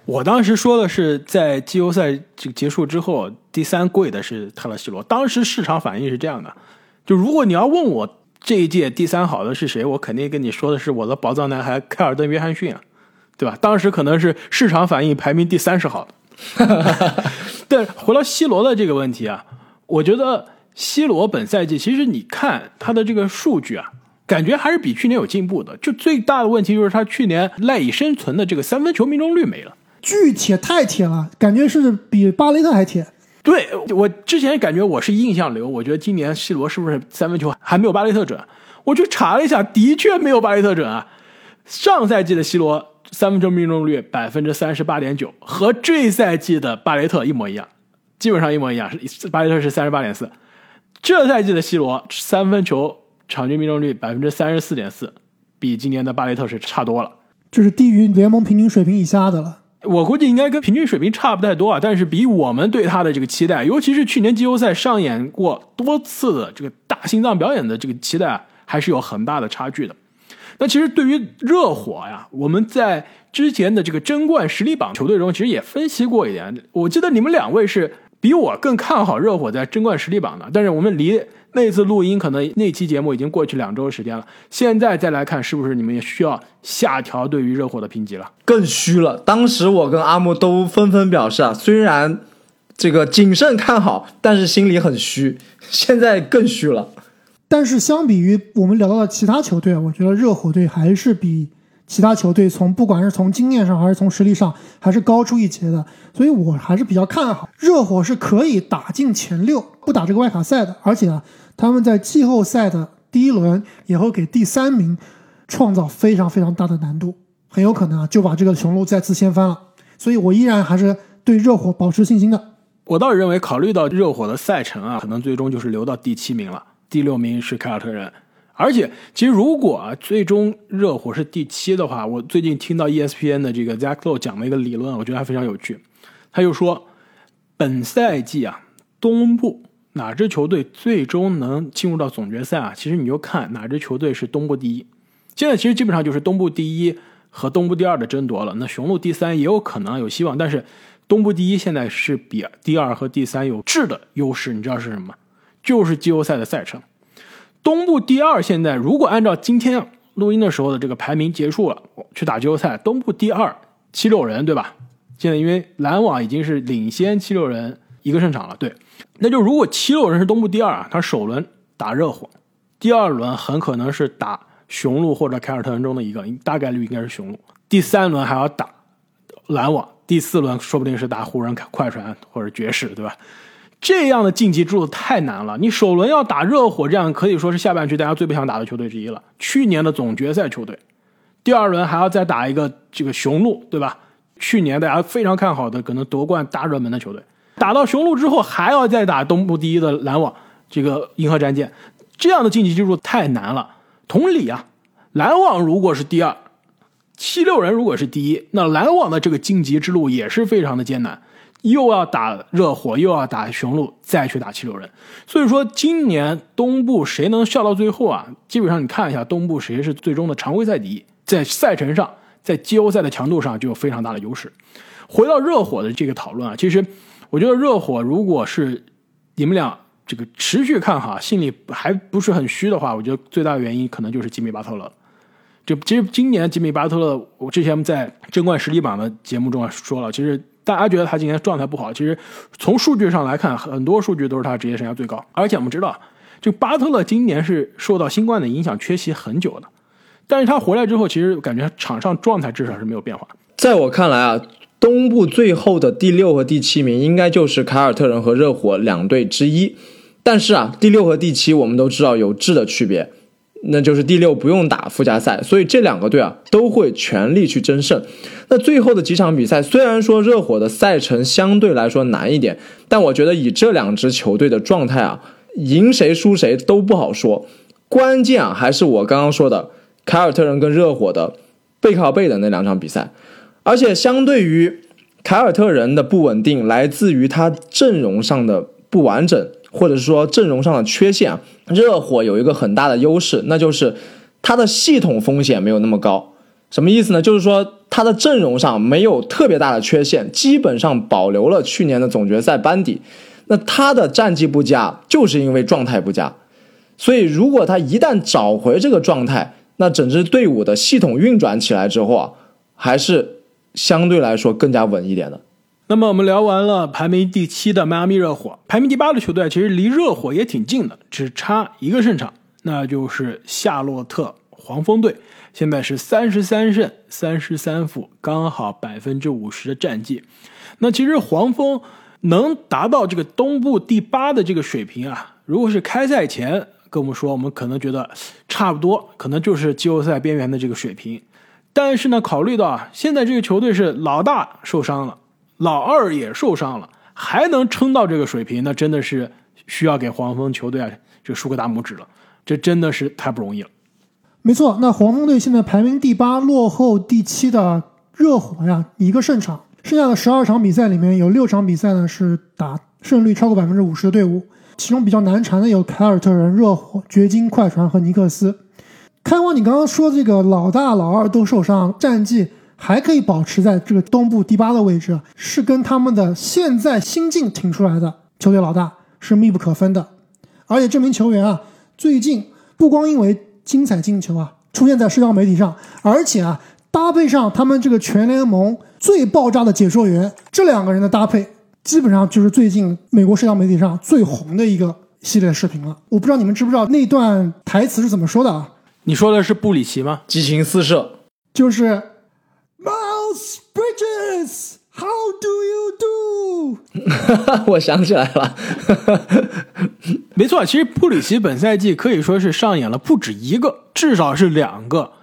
我当时说的是在季后赛这结束之后，第三贵的是泰勒西罗。当时市场反应是这样的，就如果你要问我。这一届第三好的是谁？我肯定跟你说的是我的宝藏男孩凯尔登·约翰逊啊，对吧？当时可能是市场反应排名第三十好的。但回到 C 罗的这个问题啊，我觉得 C 罗本赛季其实你看他的这个数据啊，感觉还是比去年有进步的。就最大的问题就是他去年赖以生存的这个三分球命中率没了，巨铁太铁了，感觉是比巴雷特还铁。对我之前感觉我是印象流，我觉得今年 C 罗是不是三分球还没有巴雷特准？我去查了一下，的确没有巴雷特准啊。上赛季的 C 罗三分球命中率百分之三十八点九，和这赛季的巴雷特一模一样，基本上一模一样。是巴雷特是三十八点四，这赛季的 C 罗三分球场均命中率百分之三十四点四，比今年的巴雷特是差多了。就是低于联盟平均水平以下的了。我估计应该跟平均水平差不太多啊，但是比我们对他的这个期待，尤其是去年季后赛上演过多次的这个大心脏表演的这个期待啊，还是有很大的差距的。那其实对于热火呀，我们在之前的这个争冠实力榜球队中，其实也分析过一点。我记得你们两位是比我更看好热火在争冠实力榜的，但是我们离那次录音可能那期节目已经过去两周时间了。现在再来看，是不是你们也需要下调对于热火的评级了？更虚了。当时我跟阿木都纷纷表示啊，虽然这个谨慎看好，但是心里很虚。现在更虚了。但是相比于我们聊到的其他球队，我觉得热火队还是比其他球队从不管是从经验上还是从实力上还是高出一截的，所以我还是比较看好热火是可以打进前六，不打这个外卡赛的。而且啊，他们在季后赛的第一轮也会给第三名创造非常非常大的难度，很有可能啊就把这个雄鹿再次掀翻了。所以我依然还是对热火保持信心的。我倒是认为，考虑到热火的赛程啊，可能最终就是留到第七名了。第六名是凯尔特人，而且其实如果啊最终热火是第七的话，我最近听到 ESPN 的这个 Zach Lowe 讲了一个理论，我觉得还非常有趣。他就说，本赛季啊东部哪支球队最终能进入到总决赛啊？其实你就看哪支球队是东部第一。现在其实基本上就是东部第一和东部第二的争夺了。那雄鹿第三也有可能有希望，但是东部第一现在是比第二和第三有质的优势，你知道是什么？就是季后赛的赛程，东部第二现在如果按照今天录音的时候的这个排名结束了，去打季后赛，东部第二七六人，对吧？现在因为篮网已经是领先七六人一个胜场了，对，那就如果七六人是东部第二啊，他首轮打热火，第二轮很可能是打雄鹿或者凯尔特人中的一个，大概率应该是雄鹿，第三轮还要打篮网，第四轮说不定是打湖人、快船或者爵士，对吧？这样的晋级之路太难了。你首轮要打热火，这样可以说是下半区大家最不想打的球队之一了。去年的总决赛球队，第二轮还要再打一个这个雄鹿，对吧？去年大家非常看好的可能夺冠大热门的球队，打到雄鹿之后还要再打东部第一的篮网，这个银河战舰，这样的晋级之路太难了。同理啊，篮网如果是第二，七六人如果是第一，那篮网的这个晋级之路也是非常的艰难。又要打热火，又要打雄鹿，再去打七六人，所以说今年东部谁能笑到最后啊？基本上你看一下东部谁是最终的常规赛第一，在赛程上，在季后赛的强度上就有非常大的优势。回到热火的这个讨论啊，其实我觉得热火如果是你们俩这个持续看好，心里还不是很虚的话，我觉得最大的原因可能就是吉米巴特勒。就其实今年吉米巴特勒，我之前在争冠实力榜的节目中啊说了，其实。大家觉得他今年状态不好，其实从数据上来看，很多数据都是他职业生涯最高。而且我们知道，就巴特勒今年是受到新冠的影响缺席很久的，但是他回来之后，其实感觉场上状态至少是没有变化。在我看来啊，东部最后的第六和第七名应该就是凯尔特人和热火两队之一。但是啊，第六和第七我们都知道有质的区别。那就是第六不用打附加赛，所以这两个队啊都会全力去争胜。那最后的几场比赛，虽然说热火的赛程相对来说难一点，但我觉得以这两支球队的状态啊，赢谁输谁都不好说。关键啊还是我刚刚说的凯尔特人跟热火的背靠背的那两场比赛，而且相对于凯尔特人的不稳定，来自于他阵容上的不完整。或者是说阵容上的缺陷，热火有一个很大的优势，那就是它的系统风险没有那么高。什么意思呢？就是说它的阵容上没有特别大的缺陷，基本上保留了去年的总决赛班底。那他的战绩不佳，就是因为状态不佳。所以如果他一旦找回这个状态，那整支队伍的系统运转起来之后啊，还是相对来说更加稳一点的。那么我们聊完了排名第七的迈阿密热火，排名第八的球队其实离热火也挺近的，只差一个胜场，那就是夏洛特黄蜂队，现在是三十三胜三十三负，刚好百分之五十的战绩。那其实黄蜂能达到这个东部第八的这个水平啊，如果是开赛前跟我们说，我们可能觉得差不多，可能就是季后赛边缘的这个水平。但是呢，考虑到啊，现在这个球队是老大受伤了，老二也受伤了，还能撑到这个水平，那真的是需要给黄蜂球队啊，就竖个大拇指了。这真的是太不容易了。没错，那黄蜂队现在排名第八，落后第七的热火呀一个胜场。剩下的十二场比赛里面有六场比赛呢是打胜率超过百分之五十的队伍，其中比较难缠的有凯尔特人、热火、掘金、快船和尼克斯。看完你刚刚说这个老大老二都受伤，战绩还可以保持在这个东部第八的位置，是跟他们的现在新晋挺出来的球队老大是密不可分的。而且这名球员啊，最近不光因为精彩进球啊出现在社交媒体上，而且啊搭配上他们这个全联盟最爆炸的解说员，这两个人的搭配基本上就是最近美国社交媒体上最红的一个系列视频了。我不知道你们知不知道那段台词是怎么说的啊？你说的是布里奇吗？激情四射，就是 Miles Bridges，How do you do？我想起来了，没错，其实布里奇本赛季可以说是上演了不止一个，至少是两个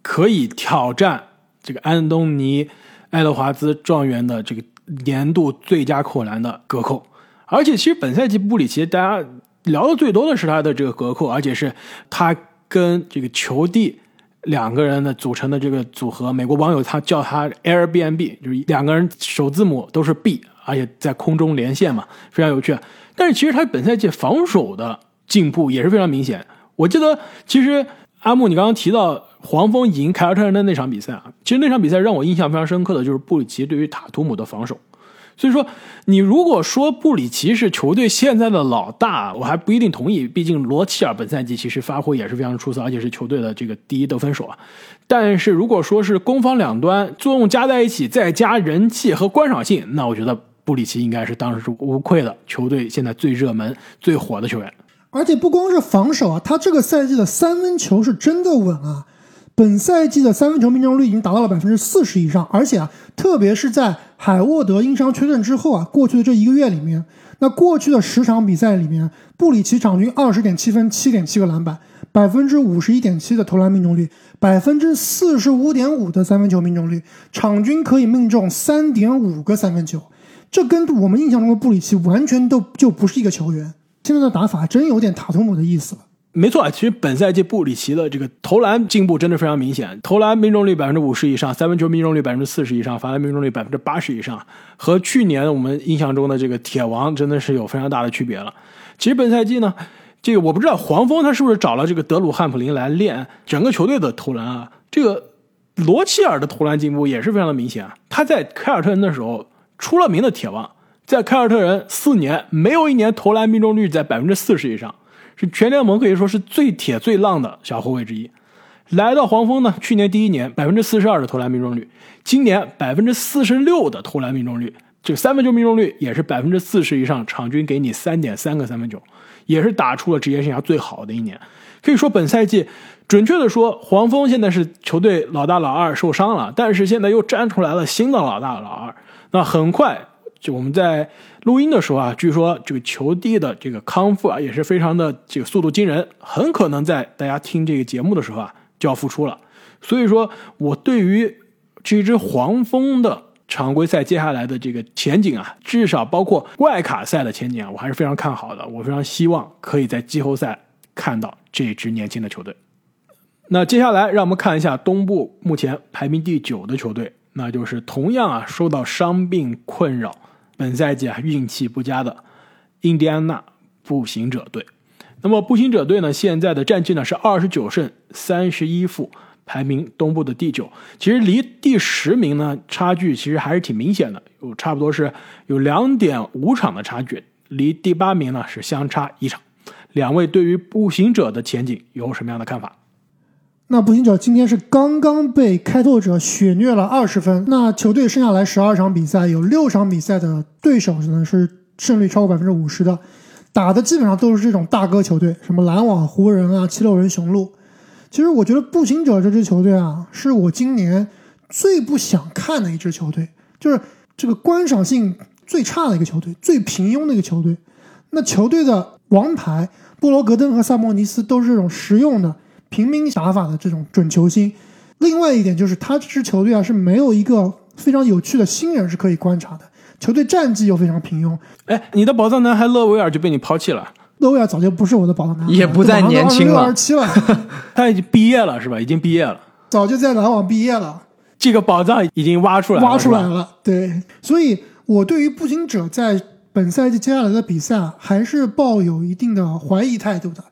可以挑战这个安东尼·爱德华兹状元的这个年度最佳扣篮的隔扣。而且，其实本赛季布里奇大家聊的最多的是他的这个隔扣，而且是他。跟这个球帝两个人的组成的这个组合，美国网友他叫他 Airbnb，就是两个人首字母都是 B，而且在空中连线嘛，非常有趣。但是其实他本赛季防守的进步也是非常明显。我记得其实阿木，你刚刚提到黄蜂赢凯尔特人的那场比赛啊，其实那场比赛让我印象非常深刻的就是布里奇对于塔图姆的防守。所以说，你如果说布里奇是球队现在的老大，我还不一定同意。毕竟罗齐尔本赛季其实发挥也是非常出色，而且是球队的这个第一得分手啊。但是如果说是攻防两端作用加在一起，再加人气和观赏性，那我觉得布里奇应该是当时是无愧的球队现在最热门、最火的球员。而且不光是防守啊，他这个赛季的三分球是真的稳啊。本赛季的三分球命中率已经达到了百分之四十以上，而且啊，特别是在海沃德因伤缺阵之后啊，过去的这一个月里面，那过去的十场比赛里面，布里奇场均二十点七分、七点七个篮板，百分之五十一点七的投篮命中率，百分之四十五点五的三分球命中率，场均可以命中三点五个三分球，这跟我们印象中的布里奇完全都就不是一个球员。现在的打法真有点塔图姆的意思了。没错，其实本赛季布里奇的这个投篮进步真的非常明显，投篮命中率百分之五十以上，三分球命中率百分之四十以上，罚篮命中率百分之八十以上，和去年我们印象中的这个铁王真的是有非常大的区别了。其实本赛季呢，这个我不知道黄蜂他是不是找了这个德鲁汉普林来练整个球队的投篮啊？这个罗齐尔的投篮进步也是非常的明显。他在凯尔特人的时候出了名的铁王，在凯尔特人四年没有一年投篮命中率在百分之四十以上。是全联盟可以说是最铁最浪的小后卫之一，来到黄蜂呢，去年第一年百分之四十二的投篮命中率，今年百分之四十六的投篮命中率，这三分球命中率也是百分之四十以上，场均给你三点三个三分球，也是打出了职业生涯最好的一年。可以说本赛季，准确的说，黄蜂现在是球队老大老二受伤了，但是现在又站出来了新的老大老二，那很快。就我们在录音的时候啊，据说这个球帝的这个康复啊，也是非常的这个速度惊人，很可能在大家听这个节目的时候啊就要复出了。所以说我对于这支黄蜂的常规赛接下来的这个前景啊，至少包括外卡赛的前景啊，我还是非常看好的。我非常希望可以在季后赛看到这支年轻的球队。那接下来让我们看一下东部目前排名第九的球队，那就是同样啊受到伤病困扰。本赛季啊，运气不佳的印第安纳步行者队。那么步行者队呢，现在的战绩呢是二十九胜三十一负，排名东部的第九。其实离第十名呢差距其实还是挺明显的，有差不多是有两点五场的差距。离第八名呢是相差一场。两位对于步行者的前景有什么样的看法？那步行者今天是刚刚被开拓者血虐了二十分。那球队剩下来十二场比赛，有六场比赛的对手呢是胜率超过百分之五十的，打的基本上都是这种大哥球队，什么篮网、湖人啊、七六人、雄鹿。其实我觉得步行者这支球队啊，是我今年最不想看的一支球队，就是这个观赏性最差的一个球队，最平庸的一个球队。那球队的王牌布罗格登和萨莫尼斯都是这种实用的。平民打法的这种准球星，另外一点就是他这支球队啊是没有一个非常有趣的新人是可以观察的，球队战绩又非常平庸。哎，你的宝藏男孩勒维尔就被你抛弃了，勒维尔早就不是我的宝藏男孩，也不再年轻了二十七了，他已经毕业了是吧？已经毕业了，早就在篮网毕业了，这个宝藏已经挖出来了，挖出来。了。对，所以我对于步行者在本赛季接下来的比赛啊，还是抱有一定的怀疑态度的。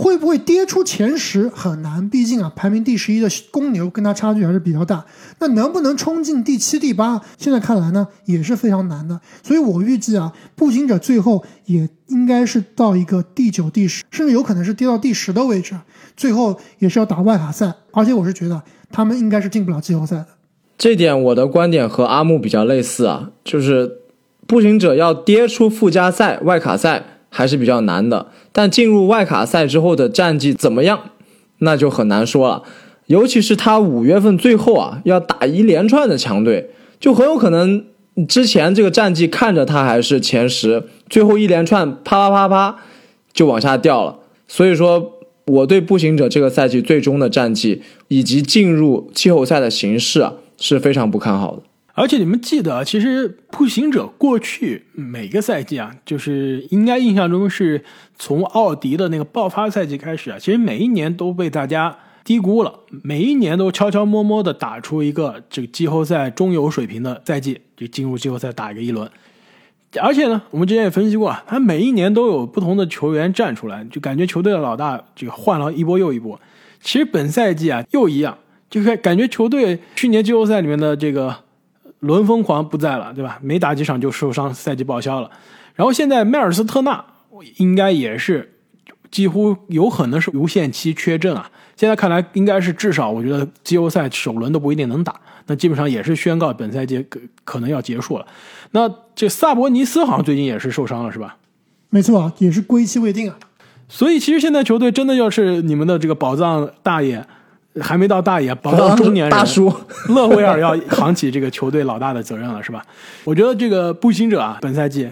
会不会跌出前十很难，毕竟啊，排名第十一的公牛跟他差距还是比较大。那能不能冲进第七、第八？现在看来呢，也是非常难的。所以我预计啊，步行者最后也应该是到一个第九、第十，甚至有可能是跌到第十的位置。最后也是要打外卡赛，而且我是觉得他们应该是进不了季后赛的。这点我的观点和阿木比较类似啊，就是步行者要跌出附加赛、外卡赛还是比较难的，但进入外卡赛之后的战绩怎么样，那就很难说了。尤其是他五月份最后啊要打一连串的强队，就很有可能之前这个战绩看着他还是前十，最后一连串啪啪啪啪就往下掉了。所以说，我对步行者这个赛季最终的战绩以及进入季后赛的形势啊是非常不看好的。而且你们记得，其实步行者过去每个赛季啊，就是应该印象中是从奥迪的那个爆发赛季开始啊，其实每一年都被大家低估了，每一年都悄悄摸摸的打出一个这个季后赛中游水平的赛季，就进入季后赛打一个一轮。而且呢，我们之前也分析过，他每一年都有不同的球员站出来，就感觉球队的老大这个换了一波又一波。其实本赛季啊又一样，就是感觉球队去年季后赛里面的这个轮疯狂不在了，对吧？没打几场就受伤，赛季报销了。然后现在迈尔斯特纳应该也是几乎有可能是无限期缺阵啊。现在看来应该是至少我觉得季后赛首轮都不一定能打，那基本上也是宣告本赛季可可能要结束了。那这萨博尼斯好像最近也是受伤了，是吧？没错啊，也是归期未定啊。所以其实现在球队真的要是你们的这个宝藏大爷，还没到大爷，宝藏中年人大叔 勒维尔要扛起这个球队老大的责任了，是吧？我觉得这个步行者啊，本赛季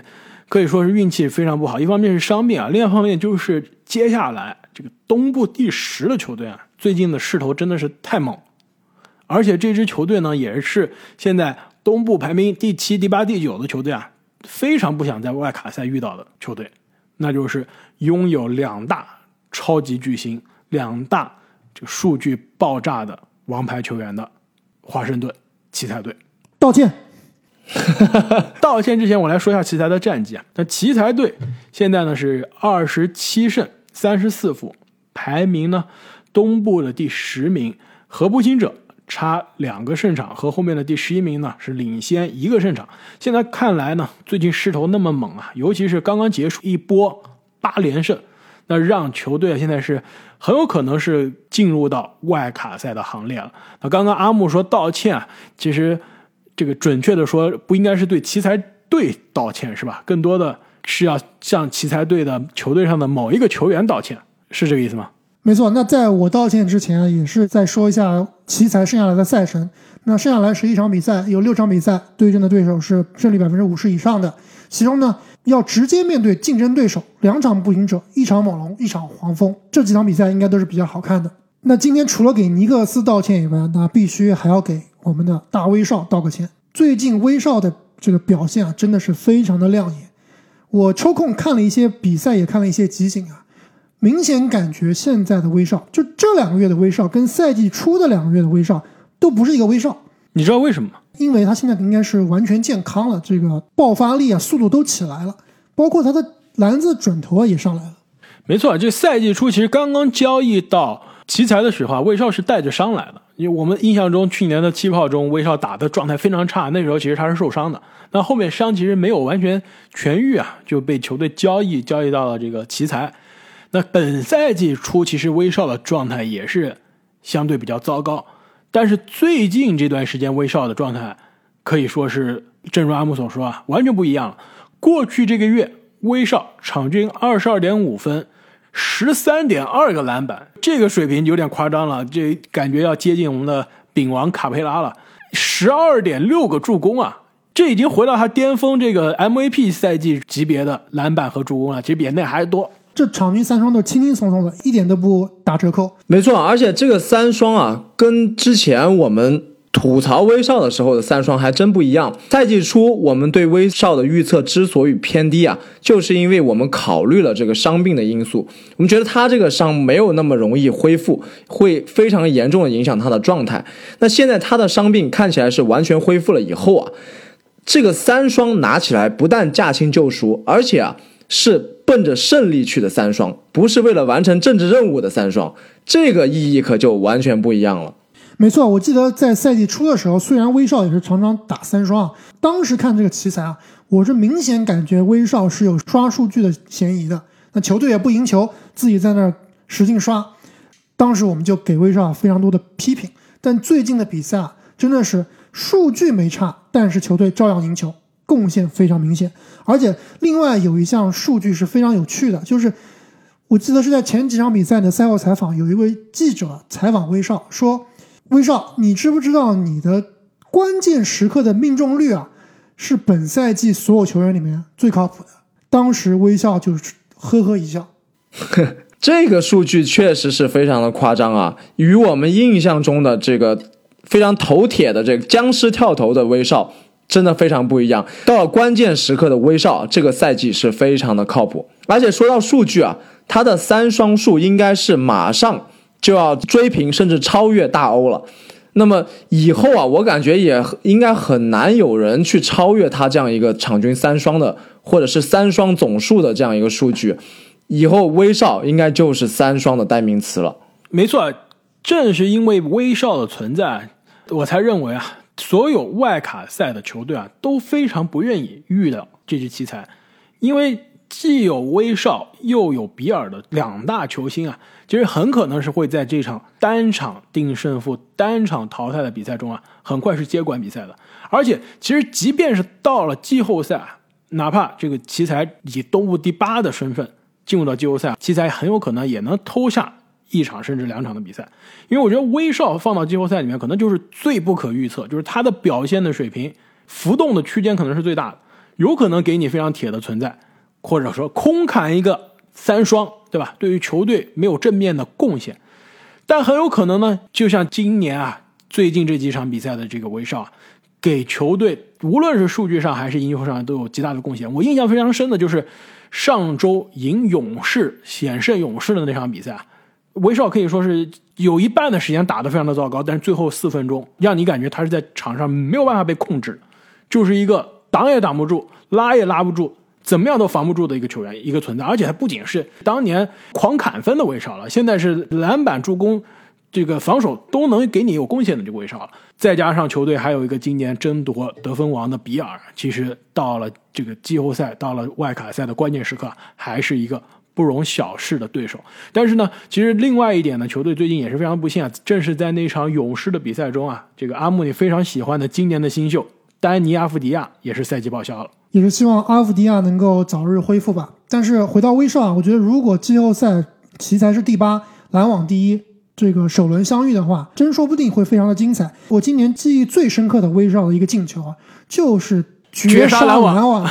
可以说是运气非常不好，一方面是伤病啊，另一方面就是接下来这个东部第十的球队啊，最近的势头真的是太猛，而且这支球队呢，也是现在东部排名第七、第八、第九的球队啊，非常不想在外卡赛遇到的球队，那就是拥有两大超级巨星、两大这个数据爆炸的王牌球员的华盛顿奇才队。道歉，道歉之前，我来说一下奇才的战绩啊。那奇才队现在呢是二十七胜三十四负，排名呢东部的第十名，和步行者差两个胜场，和后面的第十一名呢是领先一个胜场。现在看来呢，最近势头那么猛啊，尤其是刚刚结束一波八连胜，那让球队现在是很有可能是进入到外卡赛的行列了。那刚刚阿木说道歉啊，其实。这个准确的说，不应该是对奇才队道歉，是吧？更多的是要向奇才队的球队上的某一个球员道歉，是这个意思吗？没错。那在我道歉之前，也是再说一下奇才剩下来的赛程。那剩下来十一场比赛，有六场比赛对阵的对手是胜率百分之五十以上的，其中呢要直接面对竞争对手，两场步行者，一场猛龙，一场黄蜂，这几场比赛应该都是比较好看的。那今天除了给尼克斯道歉以外，那必须还要给我们的大威少道个歉。最近威少的这个表现啊，真的是非常的亮眼。我抽空看了一些比赛，也看了一些集锦啊，明显感觉现在的威少，就这两个月的威少，跟赛季初的两个月的威少都不是一个威少。你知道为什么吗？因为他现在应该是完全健康了，这个爆发力啊、速度都起来了，包括他的篮子准头啊也上来了。没错，这赛季初其实刚刚交易到奇才的时候啊，威少是带着伤来的。因为我们印象中，去年的气泡中，威少打的状态非常差，那时候其实他是受伤的。那后面伤其实没有完全痊愈啊，就被球队交易交易到了这个奇才。那本赛季初，其实威少的状态也是相对比较糟糕，但是最近这段时间，威少的状态可以说是，正如阿木所说啊，完全不一样了。过去这个月，威少场均二十二点五分。十三点二个篮板，这个水平有点夸张了，这感觉要接近我们的饼王卡佩拉了。十二点六个助攻啊，这已经回到他巅峰这个 MVP 赛季级别的篮板和助攻了，其实比那还多。这场均三双都轻轻松松的，一点都不打折扣。没错，而且这个三双啊，跟之前我们吐槽威少的时候的三双还真不一样。赛季初我们对威少的预测之所以偏低啊，就是因为我们考虑了这个伤病的因素，我们觉得他这个伤没有那么容易恢复，会非常严重的影响他的状态。那现在他的伤病看起来是完全恢复了以后啊，这个三双拿起来不但驾轻就熟，而且啊是奔着胜利去的三双，不是为了完成政治任务的三双，这个意义可就完全不一样了。没错，我记得在赛季初的时候，虽然威少也是常常打三双啊，当时看这个奇才啊，我是明显感觉威少是有刷数据的嫌疑的。那球队也不赢球，自己在那儿使劲刷，当时我们就给威少非常多的批评。但最近的比赛啊，真的是数据没差，但是球队照样赢球，贡献非常明显。而且另外有一项数据是非常有趣的，就是我记得是在前几场比赛的赛后采访，有一位记者采访威少说。威少，你知不知道你的关键时刻的命中率啊，是本赛季所有球员里面最靠谱的？当时威少就是呵呵一笑。这个数据确实是非常的夸张啊，与我们印象中的这个非常头铁的这个僵尸跳投的威少真的非常不一样。到了关键时刻的威少，这个赛季是非常的靠谱。而且说到数据啊，他的三双数应该是马上。就要追平甚至超越大欧了，那么以后啊，我感觉也应该很难有人去超越他这样一个场均三双的，或者是三双总数的这样一个数据。以后威少应该就是三双的代名词了。没错，正是因为威少的存在，我才认为啊，所有外卡赛的球队啊都非常不愿意遇到这支奇才，因为既有威少又有比尔的两大球星啊。其实很可能是会在这场单场定胜负、单场淘汰的比赛中啊，很快是接管比赛的。而且，其实即便是到了季后赛，哪怕这个奇才以东部第八的身份进入到季后赛，奇才很有可能也能偷下一场甚至两场的比赛。因为我觉得威少放到季后赛里面，可能就是最不可预测，就是他的表现的水平浮动的区间可能是最大的，有可能给你非常铁的存在，或者说空砍一个三双。对吧？对于球队没有正面的贡献，但很有可能呢，就像今年啊，最近这几场比赛的这个威少，给球队无论是数据上还是赢球上都有极大的贡献。我印象非常深的就是上周赢勇士险胜勇士的那场比赛，威少可以说是有一半的时间打得非常的糟糕，但是最后四分钟让你感觉他是在场上没有办法被控制，就是一个挡也挡不住，拉也拉不住。怎么样都防不住的一个球员，一个存在，而且他不仅是当年狂砍分的威少了，现在是篮板、助攻、这个防守都能给你有贡献的这个威少了。再加上球队还有一个今年争夺得分王的比尔，其实到了这个季后赛、到了外卡赛的关键时刻，还是一个不容小视的对手。但是呢，其实另外一点呢，球队最近也是非常不幸啊，正是在那场勇士的比赛中啊，这个阿穆里非常喜欢的今年的新秀丹尼阿夫迪亚也是赛季报销了。也是希望阿夫迪亚能够早日恢复吧。但是回到威少啊，我觉得如果季后赛奇才是第八，篮网第一，这个首轮相遇的话，真说不定会非常的精彩。我今年记忆最深刻的威少的一个进球啊，就是绝杀篮网，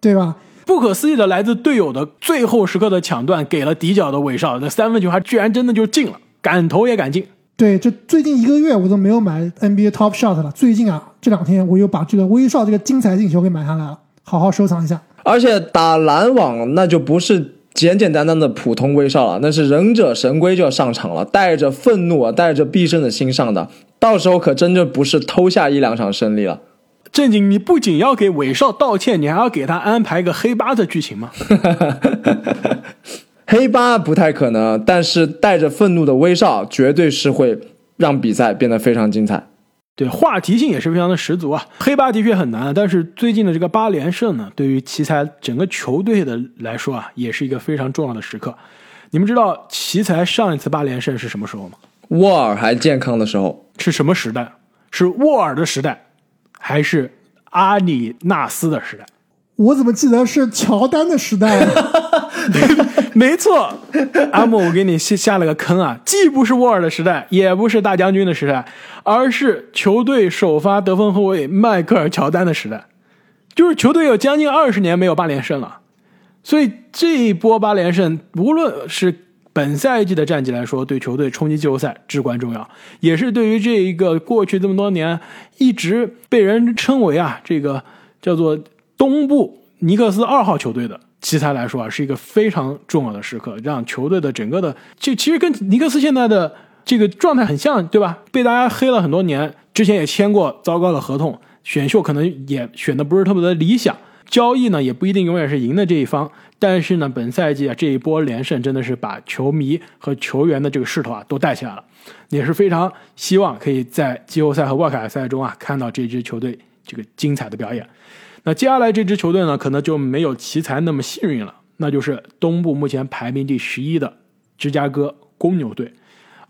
对吧？不可思议的来自队友的最后时刻的抢断，给了底角的韦少，那三分球还居然真的就进了，敢投也敢进。对，这最近一个月我都没有买 NBA Top Shot 了，最近啊这两天我又把这个威少这个精彩进球给买下来了。好好收藏一下，而且打篮网那就不是简简单单的普通威少了，那是忍者神龟就要上场了，带着愤怒啊、带着必胜的心上的，到时候可真就不是偷下一两场胜利了。正经，你不仅要给韦少道歉，你还要给他安排个黑八的剧情吗？黑八不太可能，但是带着愤怒的威少绝对是会让比赛变得非常精彩。对，话题性也是非常的十足啊。黑八的确很难，但是最近的这个八连胜呢，对于奇才整个球队的来说啊，也是一个非常重要的时刻。你们知道奇才上一次八连胜是什么时候吗？沃尔还健康的时候。是什么时代？是沃尔的时代，还是阿里纳斯的时代？我怎么记得是乔丹的时代？没错，阿莫，我给你下下了个坑啊！既不是沃尔的时代，也不是大将军的时代，而是球队首发得分后卫迈克尔乔丹的时代。就是球队有将近二十年没有八连胜了，所以这一波八连胜，无论是本赛季的战绩来说，对球队冲击季后赛至关重要，也是对于这一个过去这么多年一直被人称为啊这个叫做东部尼克斯二号球队的奇才来说啊，是一个非常重要的时刻，让球队的整个的就其实跟尼克斯现在的这个状态很像，对吧？被大家黑了很多年，之前也签过糟糕的合同，选秀可能也选的不是特别的理想，交易呢也不一定永远是赢的这一方。但是呢，本赛季啊这一波连胜真的是把球迷和球员的这个势头啊都带起来了，也是非常希望可以在季后赛和外卡赛中啊看到这支球队这个精彩的表演。那接下来这支球队呢，可能就没有奇才那么幸运了，那就是东部目前排名第十一的芝加哥公牛队，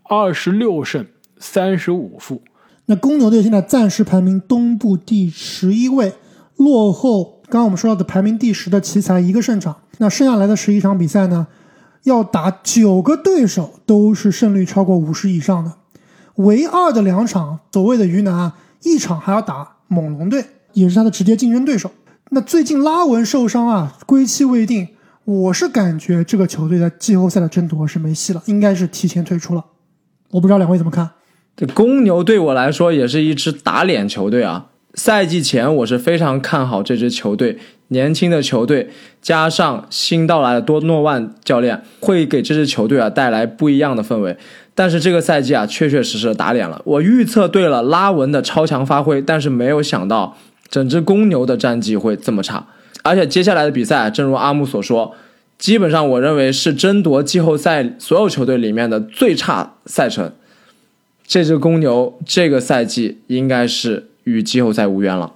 二十六胜三十五负。那公牛队现在暂时排名东部第十一位，落后刚刚我们说到的排名第十的奇才一个胜场。那剩下来的十一场比赛呢，要打九个对手都是胜率超过五十以上的，唯二的两场所谓的鱼腩，一场还要打猛龙队，也是他的直接竞争对手。那最近拉文受伤啊，归期未定，我是感觉这个球队在季后赛的争夺是没戏了，应该是提前退出了。我不知道两位怎么看？这公牛对我来说也是一支打脸球队啊。赛季前我是非常看好这支球队，年轻的球队加上新到来的多诺万教练，会给这支球队啊带来不一样的氛围。但是这个赛季啊，确确实实打脸了。我预测对了拉文的超强发挥，但是没有想到整支公牛的战绩会这么差。而且接下来的比赛，正如阿木所说，基本上我认为是争夺季后赛所有球队里面的最差赛程。这支公牛这个赛季应该是。与季后赛无缘了。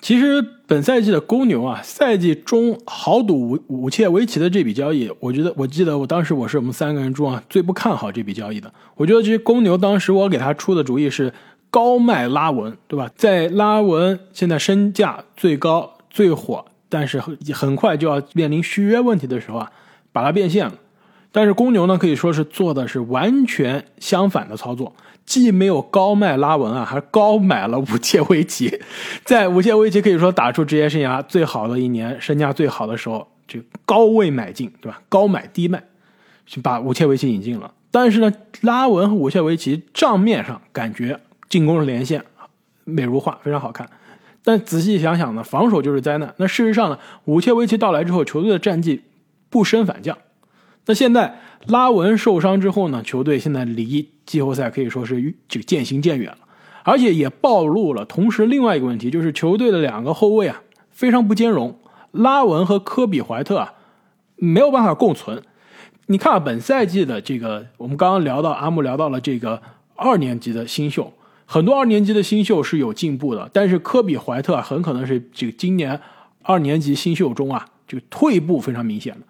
其实本赛季的公牛啊，赛季中豪赌武武切维奇的这笔交易，我觉得我记得我当时我是我们三个人中啊最不看好这笔交易的。我觉得这公牛当时我给他出的主意是高卖拉文，对吧？在拉文现在身价最高最火，但是很快就要面临续约问题的时候啊，把它变现了。但是公牛呢，可以说是做的是完全相反的操作。既没有高卖拉文啊，还高买了武切维奇，在武切维奇可以说打出职业生涯最好的一年，身价最好的时候，就高位买进，对吧？高买低卖，去把武切维奇引进了。但是呢，拉文和武切维奇账面上感觉进攻是连线，美如画，非常好看。但仔细想想呢，防守就是灾难。那事实上呢，武切维奇到来之后，球队的战绩不升反降。那现在拉文受伤之后呢，球队现在离。季后赛可以说是这个渐行渐远了，而且也暴露了同时另外一个问题，就是球队的两个后卫啊非常不兼容，拉文和科比怀特啊没有办法共存。你看本赛季的这个，我们刚刚聊到阿木聊到了这个二年级的新秀，很多二年级的新秀是有进步的，但是科比怀特很可能是这个今年二年级新秀中啊这个退步非常明显的。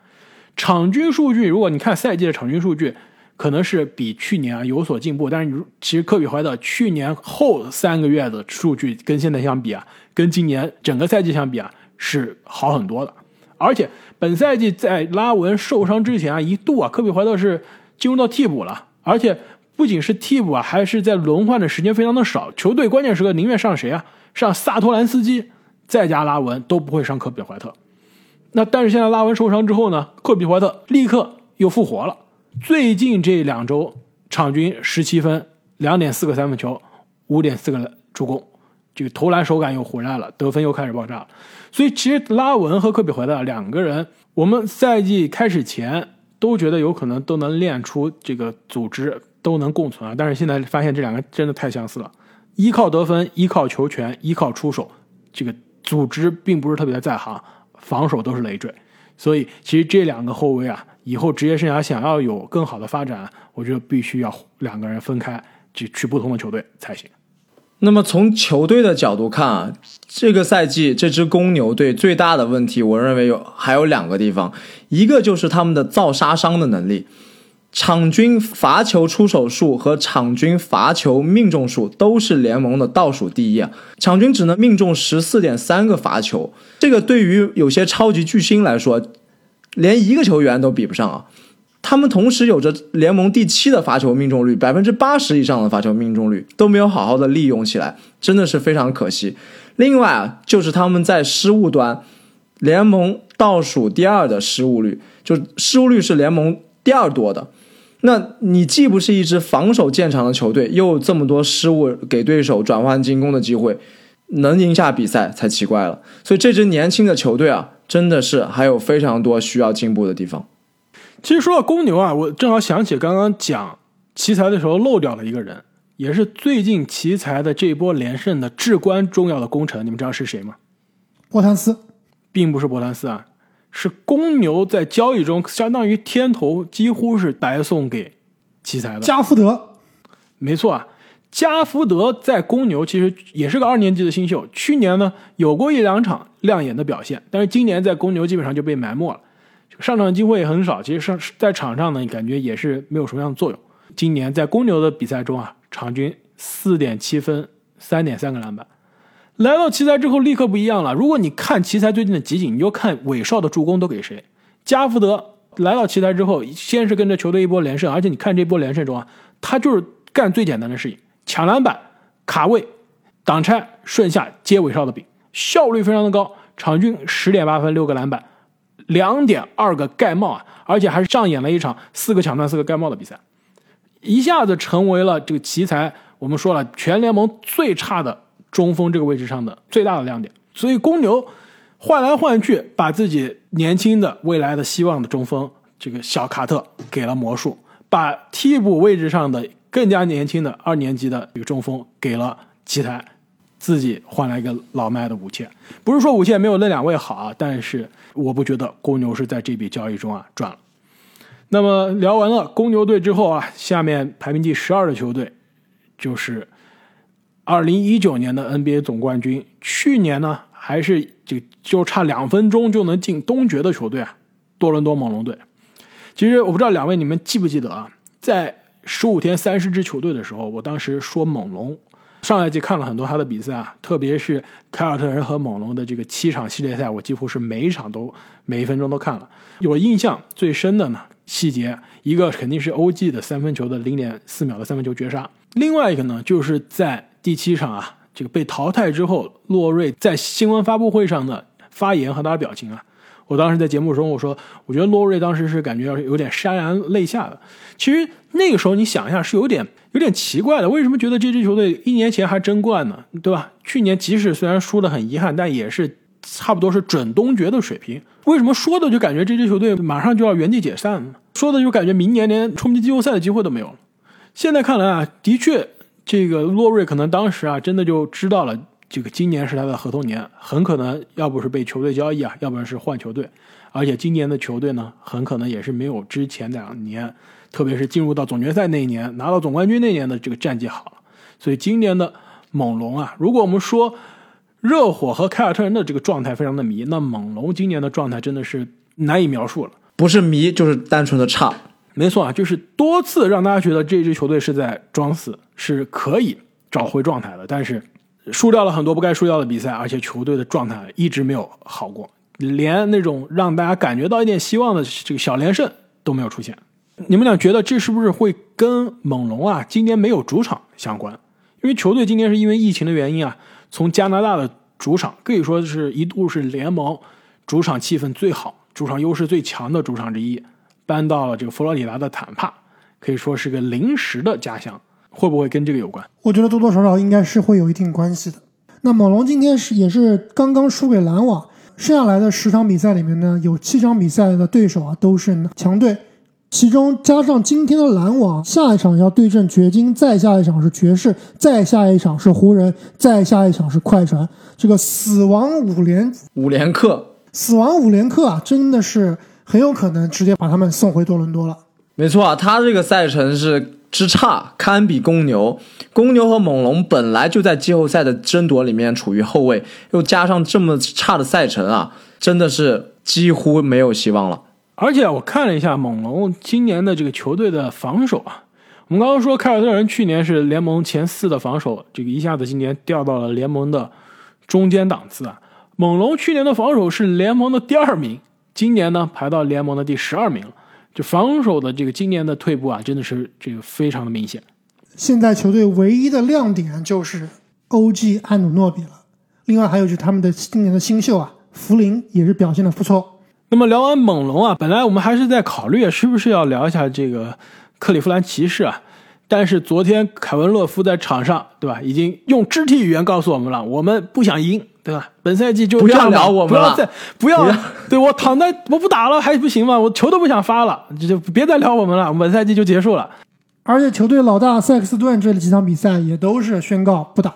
场均数据，如果你看赛季的场均数据。可能是比去年啊有所进步，但是其实科比怀特去年后三个月的数据跟现在相比啊，跟今年整个赛季相比啊是好很多的。而且本赛季在拉文受伤之前啊，一度啊科比怀特是进入到替补了，而且不仅是替补啊，还是在轮换的时间非常的少。球队关键时刻宁愿上谁啊？上萨托兰斯基，再加拉文都不会上科比怀特。那但是现在拉文受伤之后呢，科比怀特立刻又复活了。最近这两周，场均十七分，两点四个三分球，五点四个助攻，这个投篮手感又回来了，得分又开始爆炸了。所以其实拉文和科比怀特两个人，我们赛季开始前都觉得有可能都能练出这个组织，都能共存啊。但是现在发现这两个真的太相似了，依靠得分，依靠球权，依靠出手，这个组织并不是特别的在行，防守都是累赘。所以其实这两个后卫啊。以后职业生涯想要有更好的发展，我觉得必须要两个人分开，去去不同的球队才行。那么从球队的角度看啊，这个赛季这支公牛队最大的问题，我认为有还有两个地方，一个就是他们的造杀伤的能力，场均罚球出手数和场均罚球命中数都是联盟的倒数第一啊，场均只能命中十四点三个罚球，这个对于有些超级巨星来说。连一个球员都比不上啊！他们同时有着联盟第七的罚球命中率，百分之八十以上的罚球命中率都没有好好的利用起来，真的是非常可惜。另外啊，就是他们在失误端联盟倒数第二的失误率，就失误率是联盟第二多的。那你既不是一支防守见长的球队，又有这么多失误给对手转换进攻的机会，能赢下比赛才奇怪了。所以这支年轻的球队啊，真的是还有非常多需要进步的地方。其实说到公牛啊，我正好想起刚刚讲奇才的时候漏掉了一个人，也是最近奇才的这一波连胜的至关重要的功臣。你们知道是谁吗？波坦斯，并不是伯兰斯啊，是公牛在交易中相当于天头，几乎是白送给奇才的。加福德，没错啊，加福德在公牛其实也是个二年级的新秀，去年呢有过一两场亮眼的表现，但是今年在公牛基本上就被埋没了，上场机会也很少。其实上在场上呢，感觉也是没有什么样的作用。今年在公牛的比赛中啊，场均四点七分，三点三个篮板。来到奇才之后，立刻不一样了。如果你看奇才最近的集锦，你就看韦少的助攻都给谁？加福德来到奇才之后，先是跟着球队一波连胜，而且你看这波连胜中啊，他就是干最简单的事情：抢篮板、卡位、挡拆、顺下接韦少的饼，效率非常的高。场均十点八分，六个篮板，两点二个盖帽啊，而且还是上演了一场四个抢断、四个盖帽的比赛，一下子成为了这个奇才。我们说了，全联盟最差的。中锋这个位置上的最大的亮点，所以公牛换来换去，把自己年轻的未来的希望的中锋这个小卡特给了魔术，把替补位置上的更加年轻的二年级的这个中锋给了奇才，自己换来一个老迈的武切。不是说武切没有那两位好啊，但是我不觉得公牛是在这笔交易中啊赚了。那么聊完了公牛队之后啊，下面排名第十二的球队就是。二零一九年的 NBA 总冠军，去年呢还是就就差两分钟就能进东决的球队啊，多伦多猛龙队。其实我不知道两位你们记不记得啊，在十五天三十支球队的时候，我当时说猛龙上赛季看了很多他的比赛啊，特别是凯尔特人和猛龙的这个七场系列赛，我几乎是每一场都每一分钟都看了。有印象最深的呢细节，一个肯定是 OG 的三分球的零点四秒的三分球绝杀，另外一个呢就是在。第七场啊，这个被淘汰之后，洛瑞在新闻发布会上的发言和他的表情啊，我当时在节目中我说，我觉得洛瑞当时是感觉要有点潸然泪下的。其实那个时候你想一下是有点有点奇怪的，为什么觉得这支球队一年前还争冠呢？对吧？去年即使虽然输的很遗憾，但也是差不多是准东决的水平。为什么说的就感觉这支球队马上就要原地解散了？说的就感觉明年连冲击季后赛的机会都没有了。现在看来啊，的确。这个洛瑞可能当时啊，真的就知道了，这个今年是他的合同年，很可能要不是被球队交易啊，要不然是换球队，而且今年的球队呢，很可能也是没有之前两年，特别是进入到总决赛那一年，拿到总冠军那年的这个战绩好了。所以今年的猛龙啊，如果我们说热火和凯尔特人的这个状态非常的迷，那猛龙今年的状态真的是难以描述了，不是迷就是单纯的差。没错啊，就是多次让大家觉得这支球队是在装死，是可以找回状态的，但是输掉了很多不该输掉的比赛，而且球队的状态一直没有好过，连那种让大家感觉到一点希望的这个小连胜都没有出现。你们俩觉得这是不是会跟猛龙啊今年没有主场相关？因为球队今年是因为疫情的原因啊，从加拿大的主场可以说是一度是联盟主场气氛最好、主场优势最强的主场之一。搬到了这个佛罗里达的坦帕，可以说是个临时的家乡，会不会跟这个有关？我觉得多多少少应该是会有一定关系的。那猛龙今天是也是刚刚输给篮网，剩下来的十场比赛里面呢，有七场比赛的对手啊都是强队，其中加上今天的篮网，下一场要对阵掘金，再下一场是爵士，再下一场是湖人，再下一场是快船，这个死亡五连五连克，死亡五连克啊，真的是。很有可能直接把他们送回多伦多了。没错啊，他这个赛程是之差，堪比公牛。公牛和猛龙本来就在季后赛的争夺里面处于后位，又加上这么差的赛程啊，真的是几乎没有希望了。而且我看了一下猛龙今年的这个球队的防守啊，我们刚刚说凯尔特人去年是联盟前四的防守，这个一下子今年掉到了联盟的中间档次啊。猛龙去年的防守是联盟的第二名。今年呢，排到联盟的第十二名了，就防守的这个今年的退步啊，真的是这个非常的明显。现在球队唯一的亮点就是 OG 安努诺比了，另外还有就是他们的今年的新秀啊福林也是表现的不错。那么聊完猛龙啊，本来我们还是在考虑是不是要聊一下这个克利夫兰骑士啊，但是昨天凯文洛夫在场上，对吧？已经用肢体语言告诉我们了，我们不想赢，对吧？本赛季就不要聊我们了不要再不要不要对我躺在我不打了还不行吗？我球都不想发了，这就别再聊我们了，我们本赛季就结束了。而且球队老大塞克斯顿这几场比赛也都是宣告不打，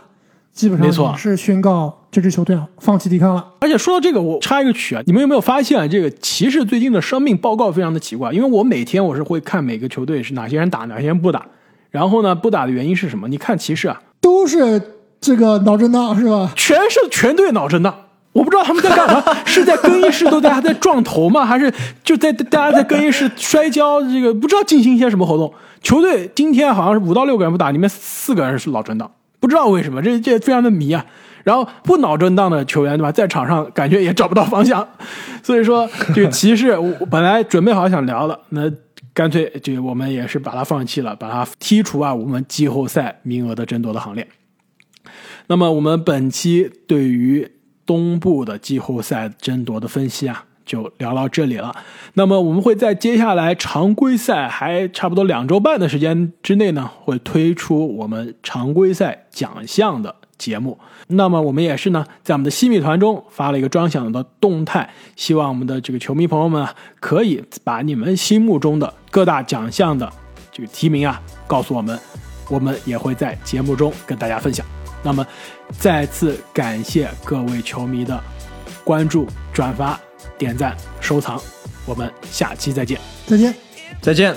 基本上也是宣告这支球队啊放弃抵抗了。而且说到这个，我插一个曲啊，你们有没有发现啊？这个骑士最近的伤病报告非常的奇怪，因为我每天我是会看每个球队是哪些人打，哪些人不打。然后呢，不打的原因是什么？你看骑士啊，都是这个脑震荡是吧？全是全队脑震荡。我不知道他们在干嘛，是在更衣室都在还在撞头吗？还是就在大家在更衣室摔跤？这个不知道进行一些什么活动。球队今天好像是五到六个人不打，里面四个人是脑震荡，不知道为什么，这这非常的迷啊。然后不脑震荡的球员对吧，在场上感觉也找不到方向，所以说这个骑士，我我本来准备好想聊的，那干脆就我们也是把它放弃了，把它剔除啊我们季后赛名额的争夺的行列。那么我们本期对于东部的季后赛争夺的分析啊，就聊到这里了。那么我们会在接下来常规赛还差不多两周半的时间之内呢，会推出我们常规赛奖项的节目。那么我们也是呢，在我们的西米团中发了一个专享的动态，希望我们的这个球迷朋友们啊，可以把你们心目中的各大奖项的这个提名啊，告诉我们，我们也会在节目中跟大家分享。那么，再次感谢各位球迷的关注、转发、点赞、收藏，我们下期再见。再见。再见。